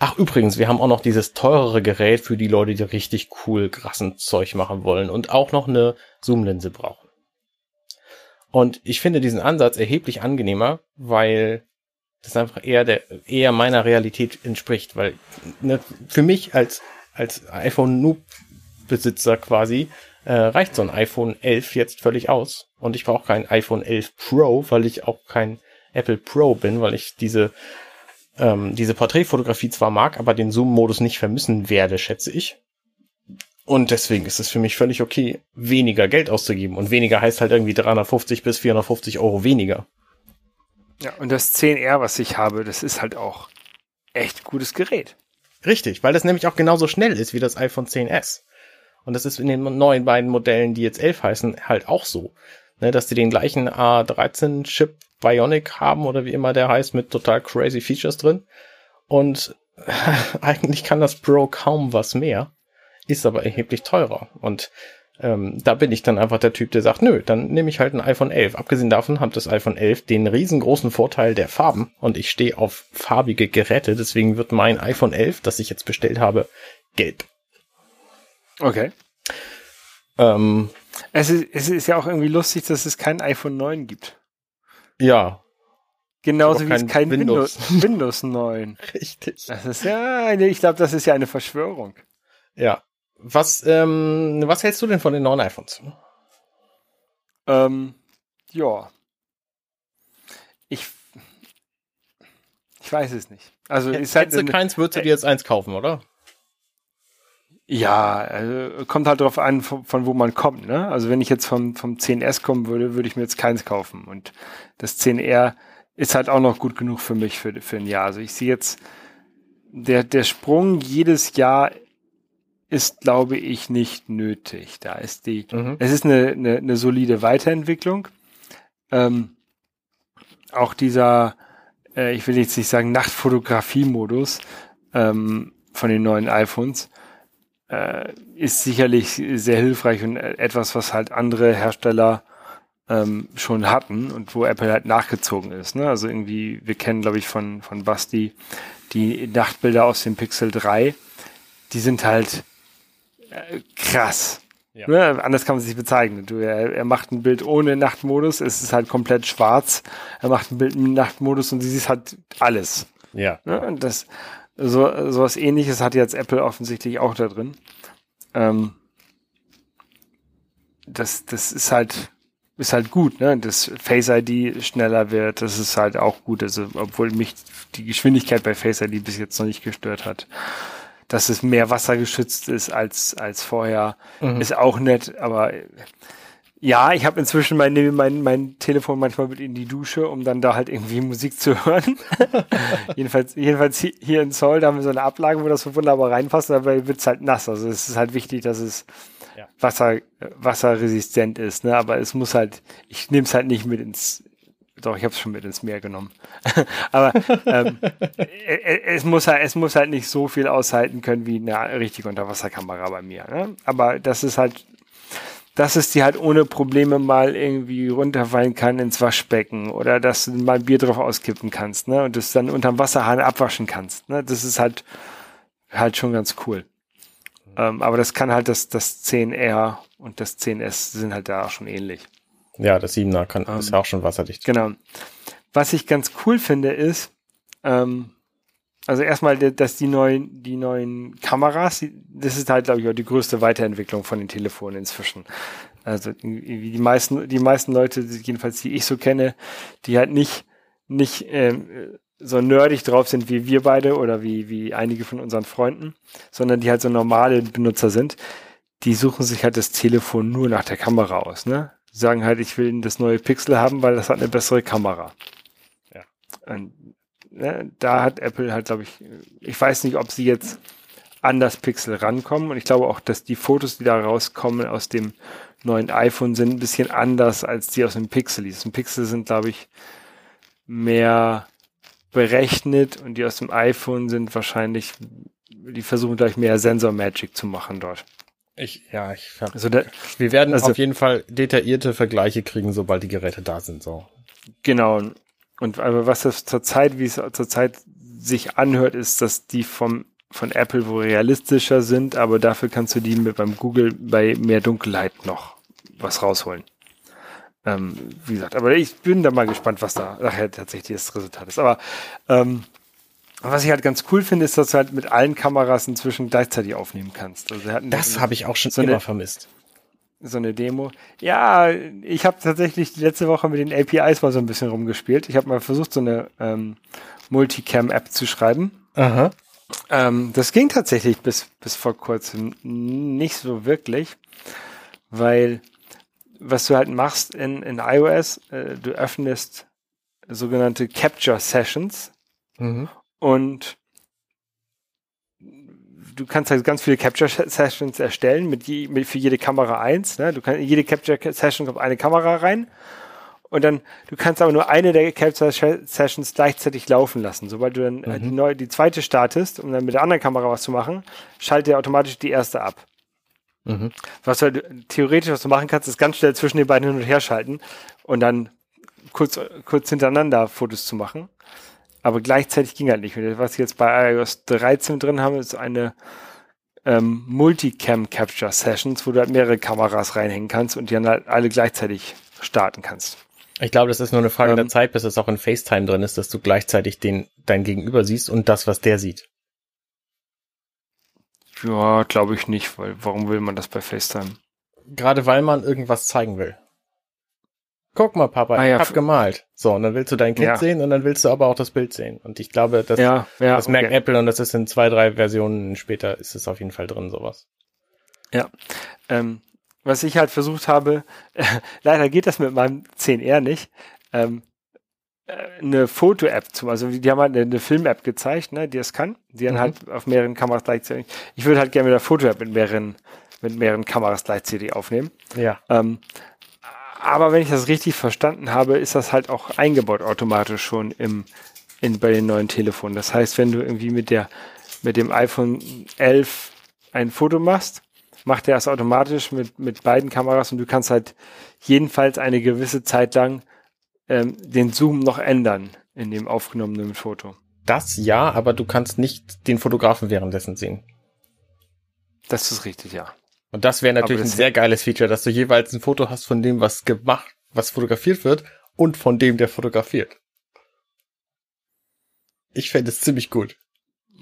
Ach, übrigens, wir haben auch noch dieses teurere Gerät für die Leute, die richtig cool, krassen Zeug machen wollen und auch noch eine Zoomlinse brauchen. Und ich finde diesen Ansatz erheblich angenehmer, weil das einfach eher der eher meiner Realität entspricht, weil ne, für mich als als iPhone Noob Besitzer quasi äh, reicht so ein iPhone 11 jetzt völlig aus und ich brauche kein iPhone 11 Pro, weil ich auch kein Apple Pro bin, weil ich diese ähm, diese Porträtfotografie zwar mag, aber den Zoom-Modus nicht vermissen werde, schätze ich. Und deswegen ist es für mich völlig okay, weniger Geld auszugeben. Und weniger heißt halt irgendwie 350 bis 450 Euro weniger. Ja, und das 10R, was ich habe, das ist halt auch echt gutes Gerät. Richtig, weil das nämlich auch genauso schnell ist wie das iPhone 10s. Und das ist in den neuen beiden Modellen, die jetzt 11 heißen, halt auch so. Ne, dass die den gleichen A13-Chip Bionic haben oder wie immer der heißt, mit total crazy Features drin. Und eigentlich kann das Pro kaum was mehr ist aber erheblich teurer. Und ähm, da bin ich dann einfach der Typ, der sagt, nö, dann nehme ich halt ein iPhone 11. Abgesehen davon hat das iPhone 11 den riesengroßen Vorteil der Farben und ich stehe auf farbige Geräte, deswegen wird mein iPhone 11, das ich jetzt bestellt habe, gelb. Okay. Ähm, es, ist, es ist ja auch irgendwie lustig, dass es kein iPhone 9 gibt. Ja. Genauso wie es kein Windows. Windows, Windows 9. Richtig. Das ist ja eine, ich glaube, das ist ja eine Verschwörung. Ja. Was, ähm, was hältst du denn von den neuen iPhones? Ähm, ja. Ich, ich weiß es nicht. Also, ist halt du keins, würdest du dir jetzt eins kaufen, oder? Ja, also kommt halt darauf an, von, von, wo man kommt. Ne? Also wenn ich jetzt vom, vom 10S kommen würde, würde ich mir jetzt keins kaufen. Und das 10R ist halt auch noch gut genug für mich für, für ein Jahr. Also ich sehe jetzt, der, der Sprung jedes Jahr ist, glaube ich, nicht nötig. Da ist die, mhm. es ist eine, eine, eine solide Weiterentwicklung. Ähm, auch dieser, äh, ich will jetzt nicht sagen Nachtfotografie-Modus ähm, von den neuen iPhones, äh, ist sicherlich sehr hilfreich und etwas, was halt andere Hersteller ähm, schon hatten und wo Apple halt nachgezogen ist. Ne? Also irgendwie, wir kennen, glaube ich, von, von Basti die Nachtbilder aus dem Pixel 3. Die sind halt krass. Ja. Ne? Anders kann man sich bezeichnen. Du, er, er macht ein Bild ohne Nachtmodus, es ist halt komplett schwarz. Er macht ein Bild mit Nachtmodus und sie sieht halt alles. Ja. Ne? Und das, so, sowas ähnliches hat jetzt Apple offensichtlich auch da drin. Ähm, das, das ist halt, ist halt gut, ne? Dass Face ID schneller wird, das ist halt auch gut. Also, obwohl mich die Geschwindigkeit bei Face ID bis jetzt noch nicht gestört hat. Dass es mehr wassergeschützt ist als, als vorher, mhm. ist auch nett, aber ja, ich habe inzwischen mein, mein, mein Telefon manchmal mit in die Dusche, um dann da halt irgendwie Musik zu hören. jedenfalls, jedenfalls hier in Zoll, da haben wir so eine Ablage, wo das so wunderbar reinpasst, dabei wird's halt nass. Also es ist halt wichtig, dass es ja. Wasser, wasserresistent ist. Ne? Aber es muss halt, ich nehme es halt nicht mit ins, doch, ich habe es schon mit ins Meer genommen. Aber ähm, es, muss halt, es muss halt nicht so viel aushalten können wie eine richtige Unterwasserkamera bei mir. Ne? Aber das ist halt dass es dir halt ohne Probleme mal irgendwie runterfallen kann ins Waschbecken oder dass du mal Bier drauf auskippen kannst, ne? Und das dann unterm Wasserhahn abwaschen kannst. Ne? Das ist halt halt schon ganz cool. Ähm, aber das kann halt das, das 10R und das 10S sind halt da auch schon ähnlich. Ja, das 7er kann, ähm, ist ja auch schon wasserdicht. Genau. Was ich ganz cool finde, ist, ähm, also erstmal, dass die neuen, die neuen Kameras, das ist halt, glaube ich, auch die größte Weiterentwicklung von den Telefonen inzwischen. Also die meisten, die meisten Leute, jedenfalls die ich so kenne, die halt nicht, nicht ähm, so nerdig drauf sind wie wir beide oder wie, wie einige von unseren Freunden, sondern die halt so normale Benutzer sind, die suchen sich halt das Telefon nur nach der Kamera aus, ne? Die sagen halt, ich will das neue Pixel haben, weil das hat eine bessere Kamera. Ja. Und ne, da hat Apple halt, glaube ich, ich weiß nicht, ob sie jetzt an das Pixel rankommen. Und ich glaube auch, dass die Fotos, die da rauskommen aus dem neuen iPhone, sind ein bisschen anders als die aus dem Pixel. Die aus dem Pixel sind, glaube ich, mehr berechnet und die aus dem iPhone sind wahrscheinlich, die versuchen gleich mehr Sensor Magic zu machen dort. Ich, ja, ich, also da, wir werden also, auf jeden Fall detaillierte Vergleiche kriegen, sobald die Geräte da sind, so. Genau. Und aber was das zurzeit, wie es zurzeit sich anhört, ist, dass die vom von Apple wohl realistischer sind, aber dafür kannst du die mit beim Google bei mehr Dunkelheit noch was rausholen. Ähm, wie gesagt, aber ich bin da mal gespannt, was da nachher tatsächlich das Resultat ist. Aber ähm, was ich halt ganz cool finde, ist, dass du halt mit allen Kameras inzwischen gleichzeitig aufnehmen kannst. Also das habe ich auch schon so immer eine, vermisst so eine Demo. Ja, ich habe tatsächlich die letzte Woche mit den APIs mal so ein bisschen rumgespielt. Ich habe mal versucht, so eine ähm, Multicam-App zu schreiben. Aha. Ähm, das ging tatsächlich bis, bis vor kurzem nicht so wirklich, weil was du halt machst in, in iOS, äh, du öffnest sogenannte Capture Sessions mhm. Und du kannst halt ganz viele Capture Sessions erstellen mit, je, mit für jede Kamera eins. Ne? Du kannst jede Capture Session kommt eine Kamera rein und dann du kannst aber nur eine der Capture Sessions gleichzeitig laufen lassen. Sobald du dann mhm. die, neue, die zweite startest, um dann mit der anderen Kamera was zu machen, schaltet er automatisch die erste ab. Mhm. Was du halt, theoretisch, was du machen kannst, ist ganz schnell zwischen den beiden hin und her schalten und dann kurz, kurz hintereinander Fotos zu machen. Aber gleichzeitig ging halt nicht. Was wir jetzt bei iOS 13 drin haben, ist eine ähm, Multicam Capture Sessions, wo du halt mehrere Kameras reinhängen kannst und die dann halt alle gleichzeitig starten kannst. Ich glaube, das ist nur eine Frage ähm, der Zeit, bis es auch in FaceTime drin ist, dass du gleichzeitig den dein Gegenüber siehst und das, was der sieht. Ja, glaube ich nicht, weil warum will man das bei FaceTime? Gerade weil man irgendwas zeigen will. Guck mal, Papa, ah, ja. ich hab gemalt. So, und dann willst du dein Kind ja. sehen und dann willst du aber auch das Bild sehen. Und ich glaube, das, ja, das merkt okay. Apple und das ist in zwei, drei Versionen später ist es auf jeden Fall drin, sowas. Ja. Ähm, was ich halt versucht habe, äh, leider geht das mit meinem 10R nicht, ähm, äh, eine Foto-App zu, also die haben halt eine, eine Film-App gezeigt, ne, die das kann, die dann mhm. halt auf mehreren Kameras gleichzeitig. Ich würde halt gerne mit der Foto-App mit mehreren, mit mehreren Kameras gleichzeitig aufnehmen. Ja. Ähm, aber wenn ich das richtig verstanden habe, ist das halt auch eingebaut automatisch schon im, in, bei den neuen Telefonen. Das heißt, wenn du irgendwie mit der, mit dem iPhone 11 ein Foto machst, macht er das automatisch mit, mit beiden Kameras und du kannst halt jedenfalls eine gewisse Zeit lang ähm, den Zoom noch ändern in dem aufgenommenen Foto. Das ja, aber du kannst nicht den Fotografen währenddessen sehen. Das ist richtig, ja. Und das wäre natürlich das ein sehr geiles Feature, dass du jeweils ein Foto hast von dem, was gemacht, was fotografiert wird und von dem, der fotografiert. Ich fände es ziemlich gut.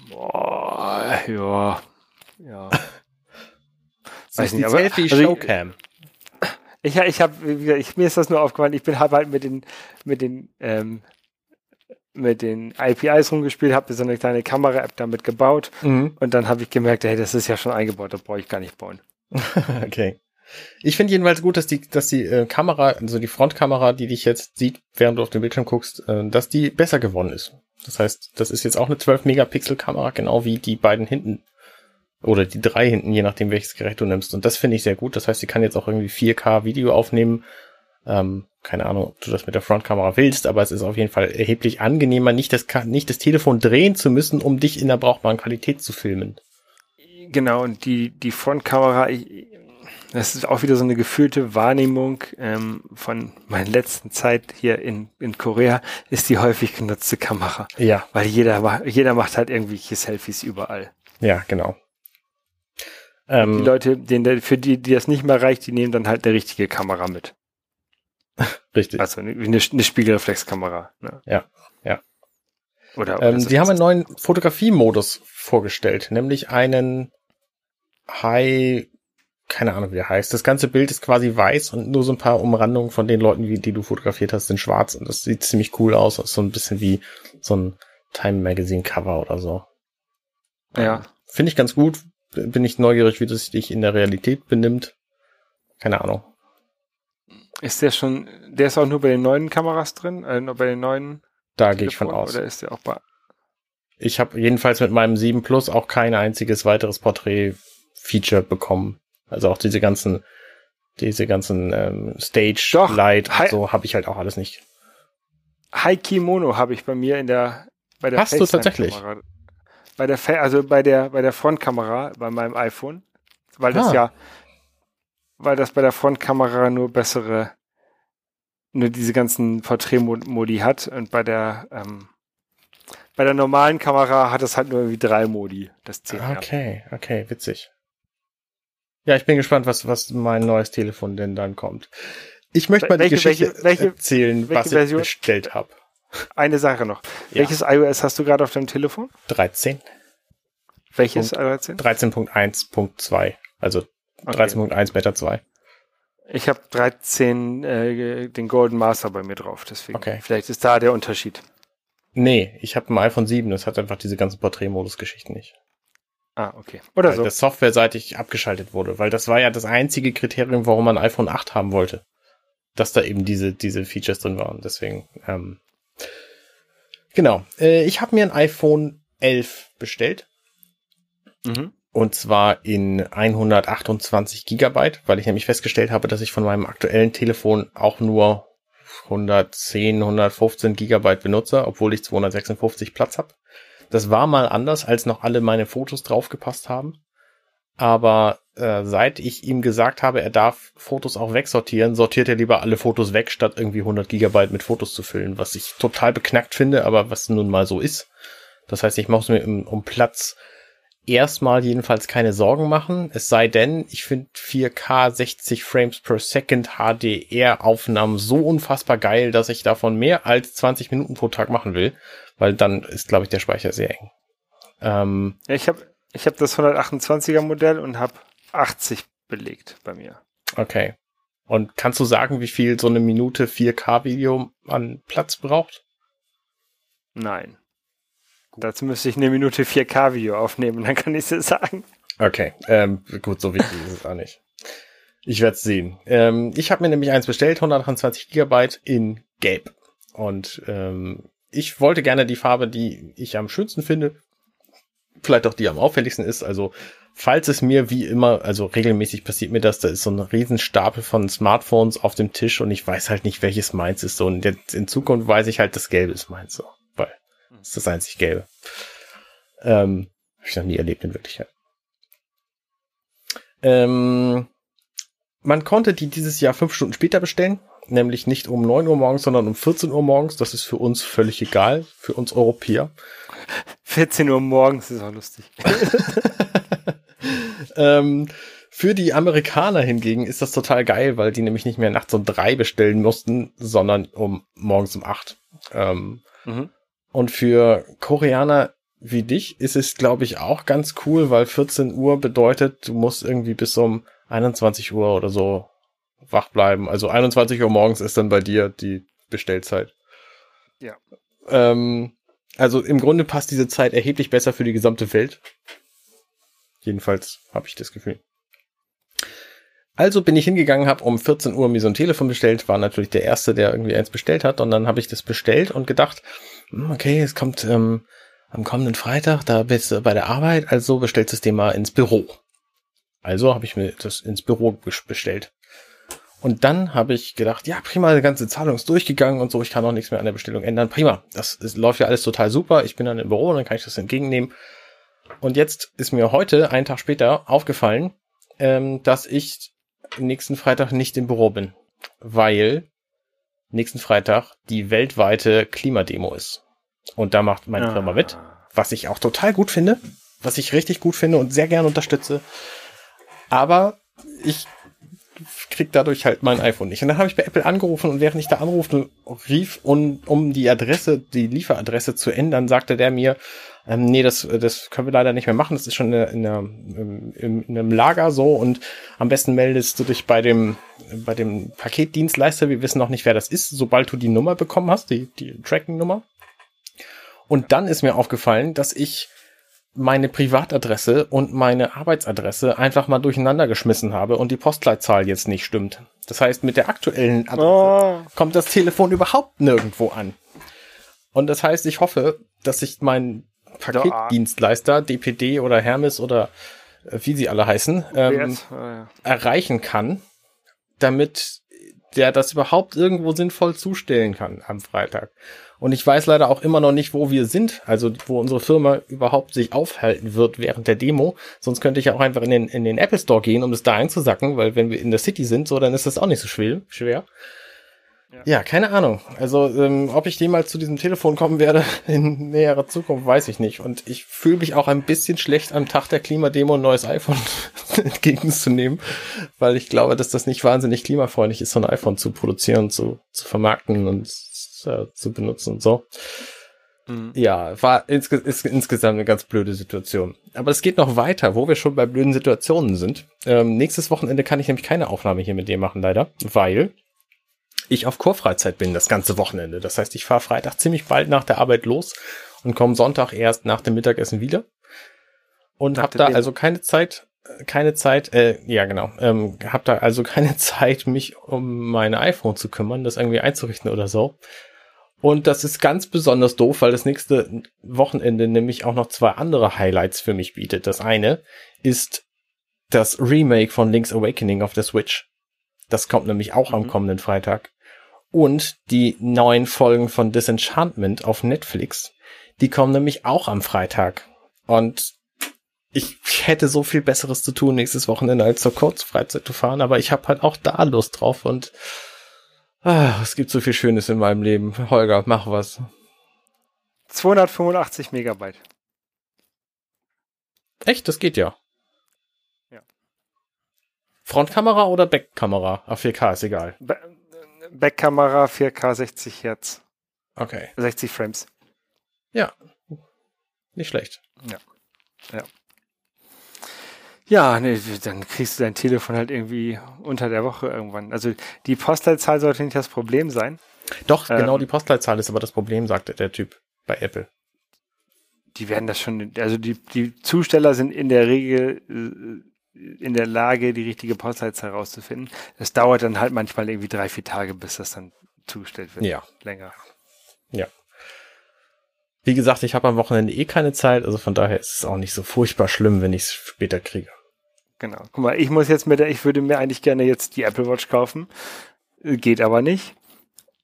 Boah, ja. Ja. Weiß nicht, aber, Selfie also Showcam. Ich, ich, ich habe, ich, mir ist das nur aufgefallen, ich bin hab halt mit den, mit den, ähm, mit den APIs rumgespielt, habe so eine kleine Kamera-App damit gebaut mhm. und dann habe ich gemerkt, hey, das ist ja schon eingebaut, da brauche ich gar nicht bauen. okay. Ich finde jedenfalls gut, dass die, dass die äh, Kamera, also die Frontkamera, die dich jetzt sieht, während du auf den Bildschirm guckst, äh, dass die besser gewonnen ist. Das heißt, das ist jetzt auch eine 12 Megapixel Kamera, genau wie die beiden hinten. Oder die drei hinten, je nachdem welches Gerät du nimmst. Und das finde ich sehr gut. Das heißt, sie kann jetzt auch irgendwie 4K Video aufnehmen. Ähm, keine Ahnung, ob du das mit der Frontkamera willst, aber es ist auf jeden Fall erheblich angenehmer, nicht das, nicht das Telefon drehen zu müssen, um dich in der brauchbaren Qualität zu filmen. Genau, und die, die Frontkamera, ich, das ist auch wieder so eine gefühlte Wahrnehmung ähm, von meiner letzten Zeit hier in, in Korea, ist die häufig genutzte Kamera. Ja. Weil jeder, jeder macht halt irgendwelche Selfies überall. Ja, genau. Ähm, die Leute, denen, für die, die das nicht mehr reicht, die nehmen dann halt eine richtige Kamera mit. Richtig. Also eine, eine Spiegelreflexkamera. Ne? Ja, ja. Oder, oder ähm, sie haben einen neuen Fotografiemodus vorgestellt, nämlich einen High, keine Ahnung, wie der heißt. Das ganze Bild ist quasi weiß und nur so ein paar Umrandungen von den Leuten, wie, die du fotografiert hast, sind schwarz und das sieht ziemlich cool aus. So ein bisschen wie so ein Time Magazine Cover oder so. Ja. Ähm, finde ich ganz gut. Bin ich neugierig, wie das sich in der Realität benimmt. Keine Ahnung. Ist der schon, der ist auch nur bei den neuen Kameras drin, äh, nur bei den neuen? Da gehe ich von aus. Oder ist der auch bei? Ich habe jedenfalls mit meinem 7 Plus auch kein einziges weiteres Porträt Feature bekommen. Also auch diese ganzen, diese ganzen ähm, Stage Doch, Light und so habe ich halt auch alles nicht. High Kimono habe ich bei mir in der bei der Hast du tatsächlich? Bei der also bei der bei der Frontkamera bei meinem iPhone, weil das ah. ja weil das bei der Frontkamera nur bessere nur diese ganzen Porträtmodi hat und bei der ähm, bei der normalen Kamera hat es halt nur irgendwie drei Modi, das 10 Okay, okay, witzig. Ja, ich bin gespannt, was, was mein neues Telefon denn dann kommt. Ich möchte mal welche, die Geschichte welche, welche, erzählen, was Version? ich bestellt habe. Eine Sache noch. Ja. Welches iOS hast du gerade auf deinem Telefon? 13. Welches 13? 13.1.2. Also okay. 13.1 Beta 2. Ich habe 13 äh, den Golden Master bei mir drauf, deswegen. Okay. Vielleicht ist da der Unterschied. Nee, ich habe ein iPhone 7, das hat einfach diese ganzen Porträtmodus-Geschichten nicht. Ah, okay. Oder weil so. Das softwareseitig abgeschaltet wurde, weil das war ja das einzige Kriterium, warum man iPhone 8 haben wollte. Dass da eben diese, diese Features drin waren. Deswegen, ähm, genau. Äh, ich habe mir ein iPhone 11 bestellt. Mhm. Und zwar in 128 Gigabyte, weil ich nämlich festgestellt habe, dass ich von meinem aktuellen Telefon auch nur 110, 115 Gigabyte benutze, obwohl ich 256 Platz habe. Das war mal anders, als noch alle meine Fotos draufgepasst haben. Aber äh, seit ich ihm gesagt habe, er darf Fotos auch wegsortieren, sortiert er lieber alle Fotos weg, statt irgendwie 100 Gigabyte mit Fotos zu füllen, was ich total beknackt finde, aber was nun mal so ist. Das heißt, ich muss mir im, um Platz erstmal jedenfalls keine Sorgen machen. Es sei denn, ich finde 4K 60 Frames per Second HDR Aufnahmen so unfassbar geil, dass ich davon mehr als 20 Minuten pro Tag machen will, weil dann ist, glaube ich, der Speicher sehr eng. Ähm, ja, ich habe ich hab das 128er Modell und habe 80 belegt bei mir. Okay. Und kannst du sagen, wie viel so eine Minute 4K Video an Platz braucht? Nein. Dazu müsste ich eine Minute 4K-Video aufnehmen, dann kann ich es sagen. Okay, ähm, gut, so wichtig ist es auch nicht. Ich werde es sehen. Ähm, ich habe mir nämlich eins bestellt, 128 Gigabyte in Gelb. Und ähm, ich wollte gerne die Farbe, die ich am schönsten finde, vielleicht auch die am auffälligsten ist. Also falls es mir wie immer, also regelmäßig passiert mir das, da ist so ein Riesenstapel von Smartphones auf dem Tisch und ich weiß halt nicht, welches meins ist. So, und jetzt in Zukunft weiß ich halt, das Gelbe ist meins. So. Das ist das einzig Gelbe. Ähm, Habe ich noch nie erlebt in Wirklichkeit. Ähm, man konnte die dieses Jahr fünf Stunden später bestellen, nämlich nicht um neun Uhr morgens, sondern um 14 Uhr morgens. Das ist für uns völlig egal, für uns Europäer. 14 Uhr morgens ist auch lustig. ähm, für die Amerikaner hingegen ist das total geil, weil die nämlich nicht mehr nachts um drei bestellen mussten, sondern um morgens um acht. Ähm, mhm. Und für Koreaner wie dich ist es, glaube ich, auch ganz cool, weil 14 Uhr bedeutet, du musst irgendwie bis um 21 Uhr oder so wach bleiben. Also 21 Uhr morgens ist dann bei dir die Bestellzeit. Ja. Ähm, also im Grunde passt diese Zeit erheblich besser für die gesamte Welt. Jedenfalls habe ich das Gefühl. Also bin ich hingegangen, habe um 14 Uhr mir so ein Telefon bestellt, war natürlich der Erste, der irgendwie eins bestellt hat. Und dann habe ich das bestellt und gedacht, hm, okay, es kommt ähm, am kommenden Freitag, da bist du bei der Arbeit, also bestellst du dir mal ins Büro. Also habe ich mir das ins Büro bestellt. Und dann habe ich gedacht, ja, prima, die ganze Zahlung ist durchgegangen und so, ich kann auch nichts mehr an der Bestellung ändern. Prima, das, das läuft ja alles total super. Ich bin dann im Büro und dann kann ich das entgegennehmen. Und jetzt ist mir heute, einen Tag später, aufgefallen, ähm, dass ich nächsten Freitag nicht im Büro bin, weil nächsten Freitag die weltweite Klimademo ist. Und da macht meine ah. Firma mit, was ich auch total gut finde, was ich richtig gut finde und sehr gerne unterstütze. Aber ich krieg dadurch halt mein iPhone nicht. Und dann habe ich bei Apple angerufen und während ich da anrufte, rief, und, um die Adresse, die Lieferadresse zu ändern, sagte der mir, ähm, nee, das, das können wir leider nicht mehr machen. Das ist schon in, in, in, in, in einem Lager so und am besten meldest du dich bei dem, bei dem Paketdienstleister. Wir wissen noch nicht, wer das ist, sobald du die Nummer bekommen hast, die, die Tracking-Nummer. Und dann ist mir aufgefallen, dass ich meine Privatadresse und meine Arbeitsadresse einfach mal durcheinander geschmissen habe und die Postleitzahl jetzt nicht stimmt. Das heißt, mit der aktuellen Adresse oh. kommt das Telefon überhaupt nirgendwo an. Und das heißt, ich hoffe, dass ich meinen Paketdienstleister, DPD oder Hermes oder äh, wie sie alle heißen, ähm, ja. erreichen kann, damit der das überhaupt irgendwo sinnvoll zustellen kann am Freitag. Und ich weiß leider auch immer noch nicht, wo wir sind, also wo unsere Firma überhaupt sich aufhalten wird während der Demo. Sonst könnte ich ja auch einfach in den, in den Apple Store gehen, um es da einzusacken, weil wenn wir in der City sind, so, dann ist das auch nicht so schwer. schwer. Ja. ja, keine Ahnung. Also, ähm, ob ich jemals zu diesem Telefon kommen werde in näherer Zukunft, weiß ich nicht. Und ich fühle mich auch ein bisschen schlecht, am Tag der Klimademo ein neues iPhone entgegenzunehmen, weil ich glaube, dass das nicht wahnsinnig klimafreundlich ist, so ein iPhone zu produzieren, zu, zu vermarkten und äh, zu benutzen und so. Mhm. Ja, war insge ist insgesamt eine ganz blöde Situation. Aber es geht noch weiter, wo wir schon bei blöden Situationen sind. Ähm, nächstes Wochenende kann ich nämlich keine Aufnahme hier mit dir machen, leider, weil ich auf Chorfreizeit bin das ganze Wochenende. Das heißt, ich fahre Freitag ziemlich bald nach der Arbeit los und komme Sonntag erst nach dem Mittagessen wieder. Und habe da also keine Zeit, keine Zeit, äh, ja genau, ähm, habe da also keine Zeit, mich um mein iPhone zu kümmern, das irgendwie einzurichten oder so. Und das ist ganz besonders doof, weil das nächste Wochenende nämlich auch noch zwei andere Highlights für mich bietet. Das eine ist das Remake von Link's Awakening auf der Switch. Das kommt nämlich auch mhm. am kommenden Freitag. Und die neuen Folgen von Disenchantment auf Netflix, die kommen nämlich auch am Freitag. Und ich hätte so viel Besseres zu tun nächstes Wochenende als zur Kurzfreizeit zu fahren, aber ich habe halt auch da Lust drauf und ah, es gibt so viel Schönes in meinem Leben. Holger, mach was. 285 Megabyte. Echt, das geht ja. Ja. Frontkamera oder Backkamera? Auf 4K ist egal. Ba Backkamera 4K 60 Hertz. Okay. 60 Frames. Ja. Nicht schlecht. Ja. Ja. Ja, nee, dann kriegst du dein Telefon halt irgendwie unter der Woche irgendwann. Also die Postleitzahl sollte nicht das Problem sein. Doch, Ähm. genau die Postleitzahl ist aber das Problem, sagte der Typ bei Apple. Die werden das schon, also die, die Zusteller sind in der Regel äh, in der Lage, die richtige Postleitzahl rauszufinden. Das dauert dann halt manchmal irgendwie drei, vier Tage, bis das dann zugestellt wird. Ja. Länger. Ja. Wie gesagt, ich habe am Wochenende eh keine Zeit, also von daher ist es auch nicht so furchtbar schlimm, wenn ich es später kriege. Genau. Guck mal, ich muss jetzt mit der, ich würde mir eigentlich gerne jetzt die Apple Watch kaufen. Äh, Geht aber nicht,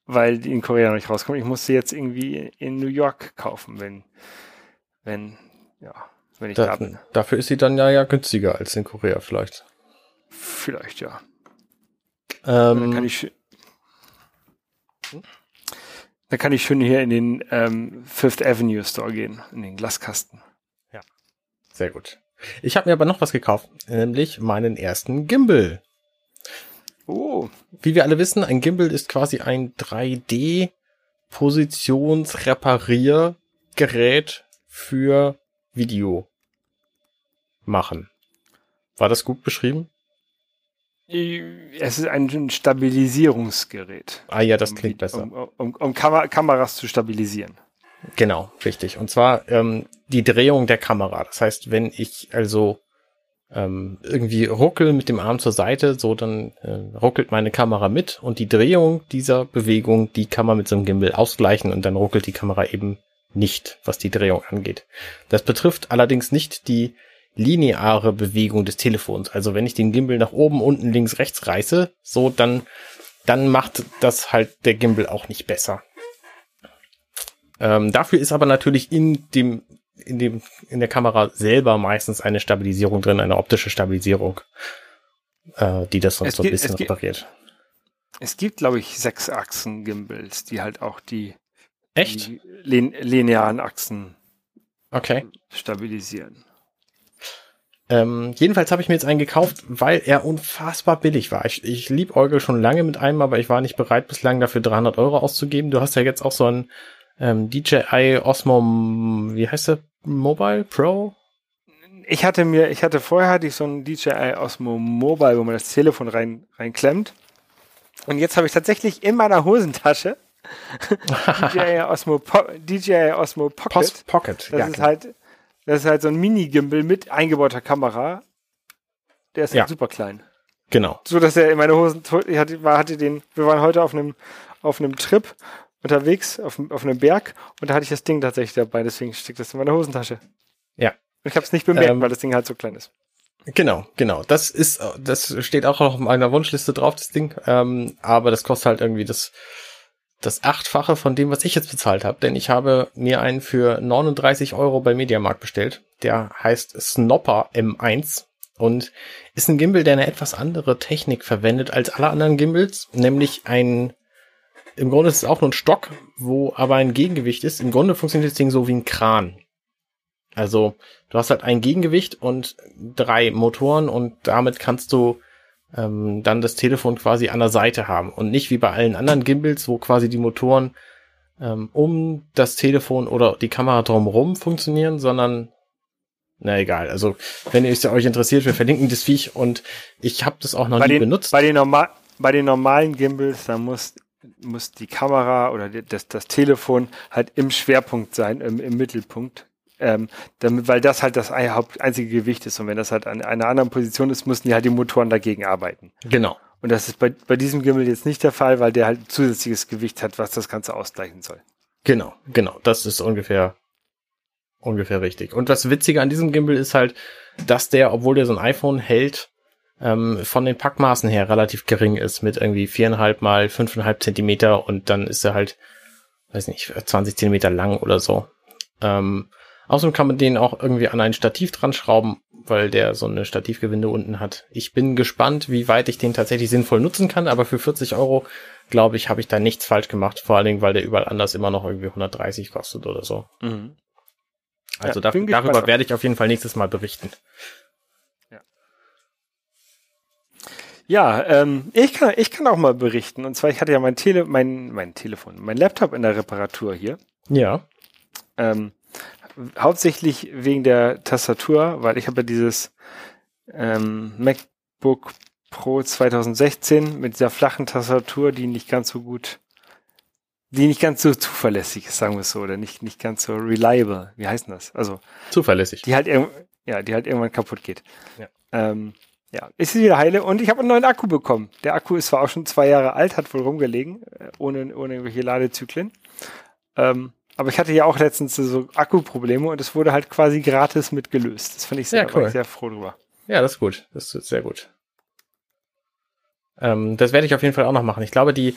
weil die in Korea noch nicht rauskommt. Ich muss sie jetzt irgendwie in New York kaufen, wenn, wenn, ja, wenn ich da, Da, bin. dafür ist sie dann ja, ja günstiger als in Korea vielleicht. Vielleicht, ja. Dann kann Ähm, ich, schön- dann kann ich schön hier in den ähm, Fifth Avenue Store gehen, in den Glaskasten. sehr gut. Ich habe mir aber noch was gekauft, nämlich meinen ersten Gimbal. Oh, Wie wir alle wissen, ein Gimbal ist quasi ein 3D Positionsrepariergerät für Video machen. War das gut beschrieben? es ist ein Stabilisierungsgerät. Ah ja, das um, klingt besser. Um, um, um Kam Kameras zu stabilisieren. Genau, richtig. Und zwar ähm, die Drehung der Kamera. Das heißt, wenn ich also ähm, irgendwie ruckel mit dem Arm zur Seite, so dann äh, ruckelt meine Kamera mit und die Drehung dieser Bewegung, die kann man mit so einem Gimbal ausgleichen und dann ruckelt die Kamera eben nicht, was die Drehung angeht. Das betrifft allerdings nicht die lineare Bewegung des Telefons. Also wenn ich den Gimbal nach oben, unten, links, rechts reiße, so dann, dann macht das halt der Gimbal auch nicht besser. Ähm, dafür ist aber natürlich in dem, in dem, in der Kamera selber meistens eine Stabilisierung drin, eine optische Stabilisierung, äh, die das sonst so ein gibt- bisschen es gibt- repariert. Es gibt, glaube ich, sechs Achsen-Gimbals, die halt auch die, Echt? die lin linearen Achsen Okay. stabilisieren. Ähm, jedenfalls habe ich mir jetzt einen gekauft, weil er unfassbar billig war. Ich, ich liebäugel schon lange mit einem, aber ich war nicht bereit, bislang dafür 300 Euro auszugeben. Du hast ja jetzt auch so ein ähm, DJI Osmo, wie heißt der? Mobile Pro? Ich hatte mir, ich hatte vorher hatte ich so ein DJI Osmo Mobile, wo man das Telefon rein reinklemmt. Und jetzt habe ich tatsächlich in meiner Hosentasche DJI Osmo, po DJI Osmo Pocket. Post Pocket. das ja, ist genau. halt, das ist halt so ein Mini-Gimbal mit eingebauter Kamera. Der ist Ja. halt super klein. genau. So dass er in meine Hosen, ich hatte, hatte den, wir waren heute auf einem, auf einem Trip unterwegs, auf, auf einem Berg, und da hatte ich das Ding tatsächlich dabei, deswegen steckt das in meiner Hosentasche. Ja. Und ich habe es nicht bemerkt, Ähm, weil das Ding halt so klein ist. Genau, genau. Das ist, das steht auch auf meiner Wunschliste drauf, das Ding. Ähm, aber das kostet halt irgendwie das, das Achtfache von dem, was ich jetzt bezahlt habe. Denn ich habe mir einen für 39 Euro bei Mediamarkt bestellt. Der heißt Snopper M1 und ist ein Gimbal, der eine etwas andere Technik verwendet als alle anderen Gimbals. Nämlich ein, im Grunde ist es auch nur ein Stock, wo aber ein Gegengewicht ist. Im Grunde funktioniert das Ding so wie ein Kran. Also, du hast halt ein Gegengewicht und drei Motoren und damit kannst du ähm, dann das Telefon quasi an der Seite haben und nicht wie bei allen anderen Gimbals, wo quasi die Motoren ähm, um das Telefon oder die Kamera drumherum funktionieren, sondern na egal. Also wenn ihr es euch interessiert, wir verlinken das Viech und ich habe das auch noch Bei nie den, benutzt. bei, den normal, bei den normalen Gimbals, da muss, muss die Kamera oder das, das Telefon halt im Schwerpunkt sein, im, im Mittelpunkt. Ähm, damit, weil das halt das einzige Gewicht ist. Und wenn das halt an einer anderen Position ist, müssen die halt die Motoren dagegen arbeiten. genau. Und das ist bei, bei diesem Gimbal jetzt nicht der Fall, weil der halt zusätzliches Gewicht hat, was das Ganze ausgleichen soll. Genau, genau. Das ist ungefähr, ungefähr richtig. Und das Witzige an diesem Gimbal ist halt, dass der, obwohl der so ein iPhone hält, ähm, von den Packmaßen her relativ gering ist, mit irgendwie viereinhalb mal fünfeinhalb Zentimeter und dann ist er halt, weiß nicht, 20 Zentimeter lang oder so. Ähm, Außerdem kann man den auch irgendwie an ein Stativ dran schrauben, weil der so eine Stativgewinde unten hat. Ich bin gespannt, wie weit ich den tatsächlich sinnvoll nutzen kann, aber für 40 Euro, glaube ich, habe ich da nichts falsch gemacht. Vor allen Dingen, weil der überall anders immer noch irgendwie 130 kostet oder so. Mhm. Also ja, da, darüber werde ich auf jeden Fall nächstes Mal berichten. Ja, ja ähm, ich, kann, ich kann auch mal berichten. Und zwar, ich hatte ja mein, Tele mein, mein Telefon, mein Laptop in der Reparatur hier. Ja. Ähm, hauptsächlich wegen der Tastatur, weil ich habe ja dieses ähm, MacBook Pro 2016 mit dieser flachen Tastatur, die nicht ganz so gut, die nicht ganz so zuverlässig ist, sagen wir es so, oder nicht, nicht ganz so reliable. Wie heißt denn das? Also zuverlässig. Die halt ja, die halt irgendwann kaputt geht. Ja. Ähm, ja, ist sie wieder heile und ich habe einen neuen Akku bekommen. Der Akku ist zwar auch schon zwei Jahre alt, hat wohl rumgelegen, äh, ohne, ohne irgendwelche Ladezyklen. Ähm, aber ich hatte ja auch letztens so Akkuprobleme und es wurde halt quasi gratis mitgelöst. Das fand ich sehr, ja, cool. sehr froh drüber. Ja, das ist gut. Das ist sehr gut. Ähm, das werde ich auf jeden Fall auch noch machen. Ich glaube, die,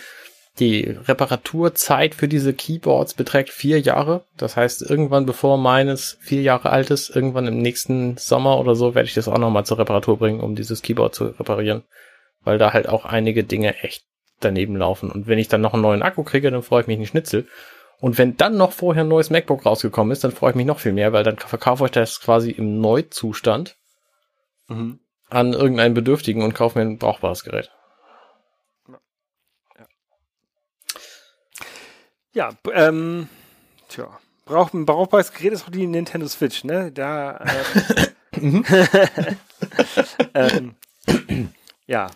die Reparaturzeit für diese Keyboards beträgt vier Jahre. Das heißt, irgendwann bevor meines vier Jahre alt ist, irgendwann im nächsten Sommer oder so, werde ich das auch nochmal zur Reparatur bringen, um dieses Keyboard zu reparieren. Weil da halt auch einige Dinge echt daneben laufen. Und wenn ich dann noch einen neuen Akku kriege, dann freue ich mich einen Schnitzel. Und wenn dann noch vorher ein neues MacBook rausgekommen ist, dann freue ich mich noch viel mehr, weil dann verkaufe ich das quasi im Neuzustand mhm. an irgendeinen Bedürftigen und kaufe mir ein brauchbares Gerät. Ja, ähm, tja, braucht ein brauchbares Gerät ist auch die Nintendo Switch, ne? Da, äh, mhm. ähm, ja,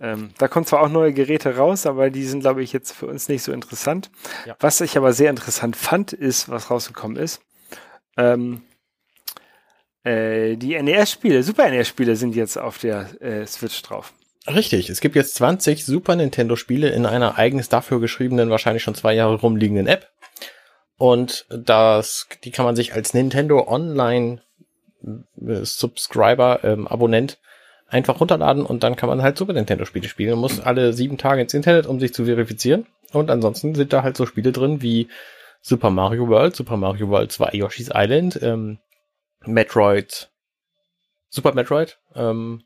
ähm, da kommen zwar auch neue Geräte raus, aber die sind, glaube ich, jetzt für uns nicht so interessant. Ja. Was ich aber sehr interessant fand, ist, was rausgekommen ist. Ähm, äh, die NES-Spiele, Super NES-Spiele sind jetzt auf der äh, Switch drauf. Richtig, es gibt jetzt 20 Super Nintendo-Spiele in einer eigens dafür geschriebenen, wahrscheinlich schon zwei Jahre rumliegenden App. Und das, die kann man sich als Nintendo Online äh, Subscriber, ähm, Abonnent einfach runterladen und dann kann man halt Super Nintendo Spiele spielen und muss alle sieben Tage ins Internet, um sich zu verifizieren. Und ansonsten sind da halt so Spiele drin wie Super Mario World, Super Mario World 2 Yoshi's Island, ähm, Metroid, Super Metroid, ähm,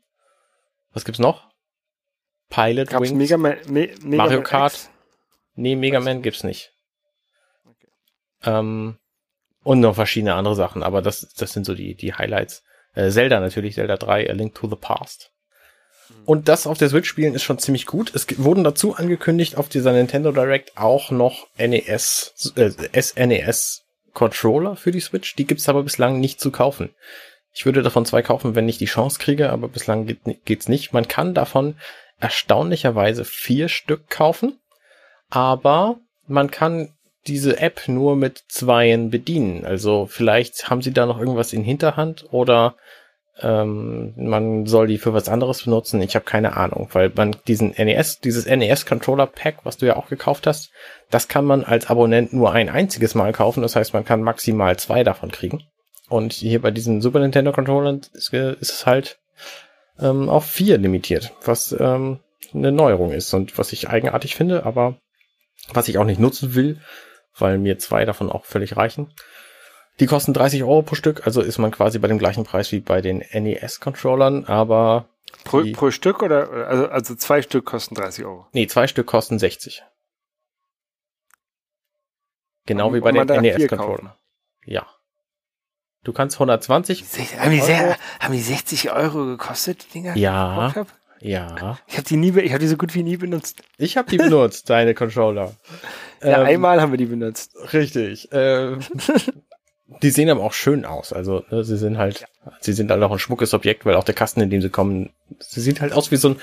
was gibt's noch? Pilot Gab's Wings, Mega Man, Me Mega Mario Man Kart. X? Nee, Mega was? Man gibt's nicht. Okay. Ähm, und noch verschiedene andere Sachen, aber das, das sind so die, die Highlights. Äh, Zelda natürlich, Zelda 3, A Link to the Past. Und das auf der Switch spielen ist schon ziemlich gut. Es wurden dazu angekündigt auf dieser Nintendo Direct auch noch NES, äh, SNES Controller für die Switch. Die gibt's aber bislang nicht zu kaufen. Ich würde davon zwei kaufen, wenn ich die Chance kriege, aber bislang geht, geht's nicht. Man kann davon erstaunlicherweise vier Stück kaufen, aber man kann diese App nur mit zweien bedienen. Also vielleicht haben sie da noch irgendwas in Hinterhand oder ähm, man soll die für was anderes benutzen. Ich habe keine Ahnung, weil man diesen NES, dieses NES Controller Pack, was du ja auch gekauft hast, das kann man als Abonnent nur ein einziges Mal kaufen. Das heißt, man kann maximal zwei davon kriegen. Und hier bei diesen Super Nintendo Controllern ist, ist es halt ähm, auf vier limitiert, was ähm, eine Neuerung ist und was ich eigenartig finde, aber was ich auch nicht nutzen will, weil mir zwei davon auch völlig reichen. Die kosten 30 Euro pro Stück, also ist man quasi bei dem gleichen Preis wie bei den NES-Controllern, aber. Pro, pro Stück oder? Also, also zwei Stück kosten 30 Euro? Nee, zwei Stück kosten 60. Genau und, wie bei den NES-Controllern. Ja. Du kannst 120. Haben die, haben die 60 Euro gekostet, die Dinger? Ja. Ja. Ich habe die nie, ich habe die so gut wie nie benutzt. Ich habe die benutzt, deine Controller. Ja, ähm, einmal haben wir die benutzt. Richtig. Ähm, die sehen aber auch schön aus. Also ne, sie sind halt, ja. sie sind halt auch ein schmuckes Objekt, weil auch der Kasten, in dem sie kommen, sie sieht halt aus wie so ein,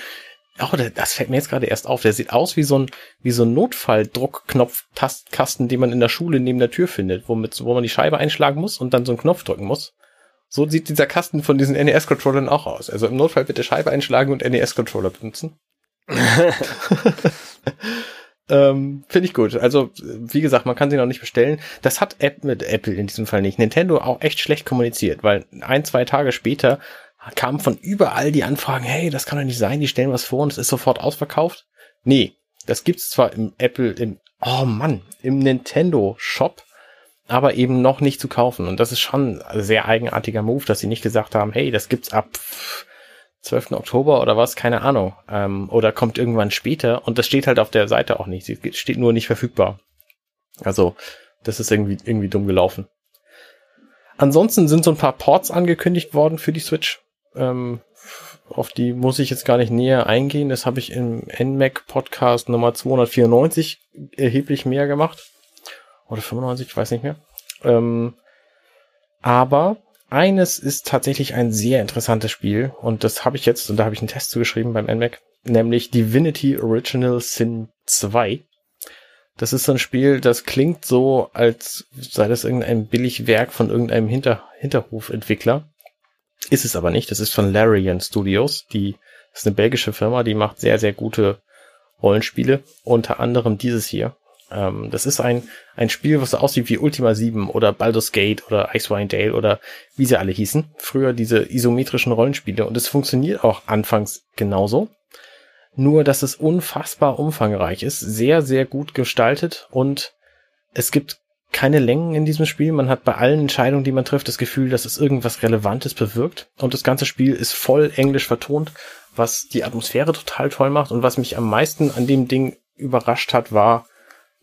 oh, das fällt mir jetzt gerade erst auf. Der sieht aus wie so ein, wie so ein Notfalldruckknopf-Tastkasten, den man in der Schule neben der Tür findet, womit, wo man die Scheibe einschlagen muss und dann so einen Knopf drücken muss. So sieht dieser Kasten von diesen NES-Controllern auch aus. Also im Notfall bitte Scheibe einschlagen und NES-Controller benutzen. ähm, Finde ich gut. Also, wie gesagt, man kann sie noch nicht bestellen. Das hat App mit Apple in diesem Fall nicht. Nintendo auch echt schlecht kommuniziert, weil ein, zwei Tage später kamen von überall die Anfragen, hey, das kann doch nicht sein, die stellen was vor und es ist sofort ausverkauft. Nee, das gibt's zwar im Apple, im, oh Mann, im Nintendo Shop, aber eben noch nicht zu kaufen. Und das ist schon ein sehr eigenartiger Move, dass sie nicht gesagt haben, hey, das gibt's ab 12. Oktober oder was, keine Ahnung. Ähm, oder kommt irgendwann später und das steht halt auf der Seite auch nicht. Es steht nur nicht verfügbar. Also, das ist irgendwie, irgendwie dumm gelaufen. Ansonsten sind so ein paar Ports angekündigt worden für die Switch. Ähm, auf die muss ich jetzt gar nicht näher eingehen. Das habe ich im NMAC Podcast Nummer 294 erheblich mehr gemacht. Oder 95, ich weiß nicht mehr. Ähm, aber eines ist tatsächlich ein sehr interessantes Spiel und das habe ich jetzt, und da habe ich einen Test zugeschrieben beim NMAC, nämlich Divinity Original Sin 2. Das ist so ein Spiel, das klingt so, als sei das irgendein Billigwerk von irgendeinem Hinter Hinterhofentwickler. Ist es aber nicht. Das ist von Larian Studios. Die ist eine belgische Firma, die macht sehr, sehr gute Rollenspiele. Unter anderem dieses hier. Ähm, das ist ein, ein Spiel, was so aussieht wie Ultima 7 oder Baldur's Gate oder Icewind Dale oder wie sie alle hießen. Früher diese isometrischen Rollenspiele. Und es funktioniert auch anfangs genauso. Nur, dass es unfassbar umfangreich ist, sehr, sehr gut gestaltet und es gibt keine Längen in diesem Spiel. Man hat bei allen Entscheidungen, die man trifft, das Gefühl, dass es irgendwas Relevantes bewirkt. Und das ganze Spiel ist voll englisch vertont, was die Atmosphäre total toll macht. Und was mich am meisten an dem Ding überrascht hat, war,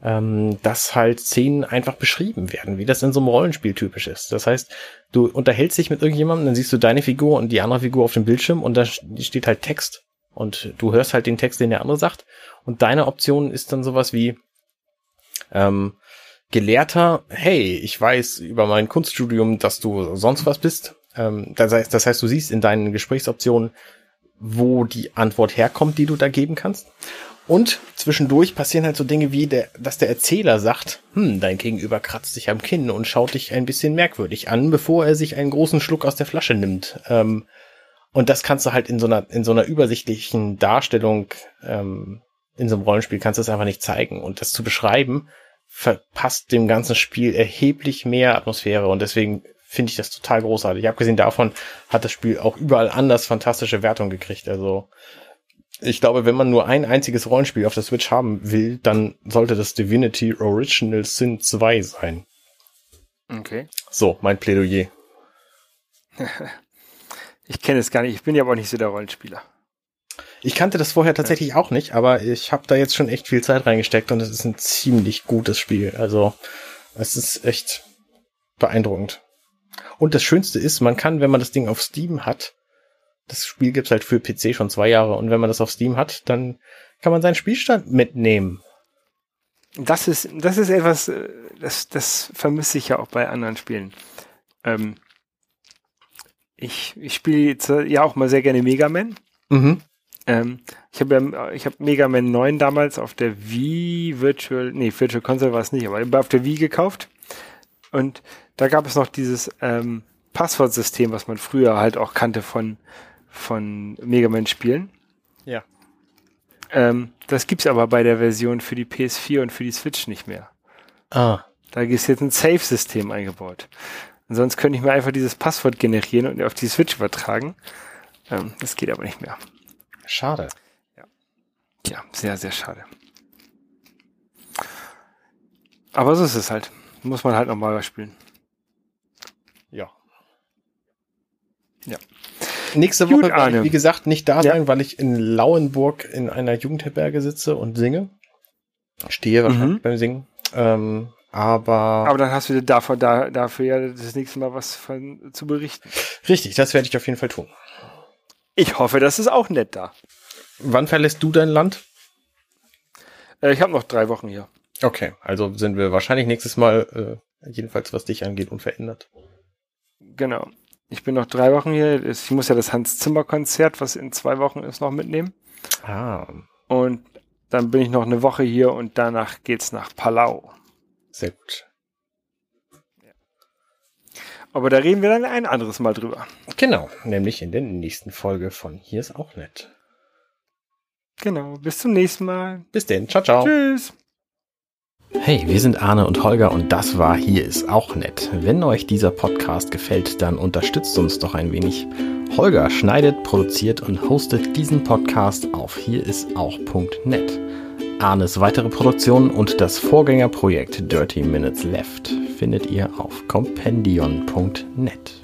ähm, dass halt Szenen einfach beschrieben werden, wie das in so einem Rollenspiel typisch ist. Das heißt, du unterhältst dich mit irgendjemandem, dann siehst du deine Figur und die andere Figur auf dem Bildschirm und da steht halt Text. Und du hörst halt den Text, den der andere sagt. Und deine Option ist dann sowas wie, ähm, Gelehrter, hey, ich weiß über mein Kunststudium, dass du sonst was bist. Ähm, das, heißt, das heißt, du siehst in deinen Gesprächsoptionen, wo die Antwort herkommt, die du da geben kannst. Und zwischendurch passieren halt so Dinge wie, der, dass der Erzähler sagt, hm, dein Gegenüber kratzt sich am Kinn und schaut dich ein bisschen merkwürdig an, bevor er sich einen großen Schluck aus der Flasche nimmt. Ähm, und das kannst du halt in so einer, in so einer übersichtlichen Darstellung, ähm, in so einem Rollenspiel kannst du es einfach nicht zeigen. Und das zu beschreiben, verpasst dem ganzen Spiel erheblich mehr Atmosphäre und deswegen finde ich das total großartig. Abgesehen davon hat das Spiel auch überall anders fantastische Wertung gekriegt. Also ich glaube, wenn man nur ein einziges Rollenspiel auf der Switch haben will, dann sollte das Divinity Original Sin 2 sein. Okay. So, mein Plädoyer. ich kenne es gar nicht. Ich bin ja aber auch nicht so der Rollenspieler. Ich kannte das vorher tatsächlich auch nicht, aber ich habe da jetzt schon echt viel Zeit reingesteckt und es ist ein ziemlich gutes Spiel. Also es ist echt beeindruckend. Und das Schönste ist, man kann, wenn man das Ding auf Steam hat, das Spiel gibt's halt für PC schon zwei Jahre und wenn man das auf Steam hat, dann kann man seinen Spielstand mitnehmen. Das ist, das ist etwas, äh, das, das vermisse ich ja auch bei anderen Spielen. Ähm, ich ich spiele ja auch mal sehr gerne Mega Man. Mhm. Ähm, ich habe ja, ich habe Mega Man 9 damals auf der Wii Virtual, nee, Virtual Console war es nicht, aber auf der Wii gekauft. Und da gab es noch dieses ähm, Passwortsystem, was man früher halt auch kannte von, von Mega Man Spielen. Ja. Ähm, das gibt's aber bei der Version für die PS4 und für die Switch nicht mehr. Ah. Da ist jetzt ein Save-System eingebaut. Und sonst könnte ich mir einfach dieses Passwort generieren und auf die Switch übertragen. Ähm, das geht aber nicht mehr. Schade. Ja. Ja, sehr, sehr schade. Aber so ist es halt. Muss man halt nochmal spielen. Ja. Ja. Nächste Woche werde ich, wie gesagt, nicht da sein, ja. weil ich in Lauenburg in einer Jugendherberge sitze und singe. Stehe wahrscheinlich mhm. beim Singen. Ähm, aber. Aber dann hast du dafür, da, dafür ja das nächste Mal was von, zu berichten. Richtig, das werde ich auf jeden Fall tun. Ich hoffe, das ist auch nett da. Wann verlässt du dein Land? Äh, ich habe noch drei Wochen hier. Okay, also sind wir wahrscheinlich nächstes Mal, äh, jedenfalls was dich angeht, unverändert. Genau. Ich bin noch drei Wochen hier. Ich muss ja das Hans-Zimmer-Konzert, was in zwei Wochen ist, noch mitnehmen. Ah. Und dann bin ich noch eine Woche hier und danach geht's nach Palau. Sehr gut. Aber da reden wir dann ein anderes Mal drüber. Genau, nämlich in der nächsten Folge von Hier ist auch nett. Genau, bis zum nächsten Mal. Bis denn, ciao, ciao. Tschüss. Hey, wir sind Arne und Holger und das war Hier ist auch nett. Wenn euch dieser Podcast gefällt, dann unterstützt uns doch ein wenig. Holger schneidet, produziert und hostet diesen Podcast auf hierisauch.net. Arnes weitere Produktionen und das Vorgängerprojekt Dirty Minutes Left findet ihr auf compendion.net.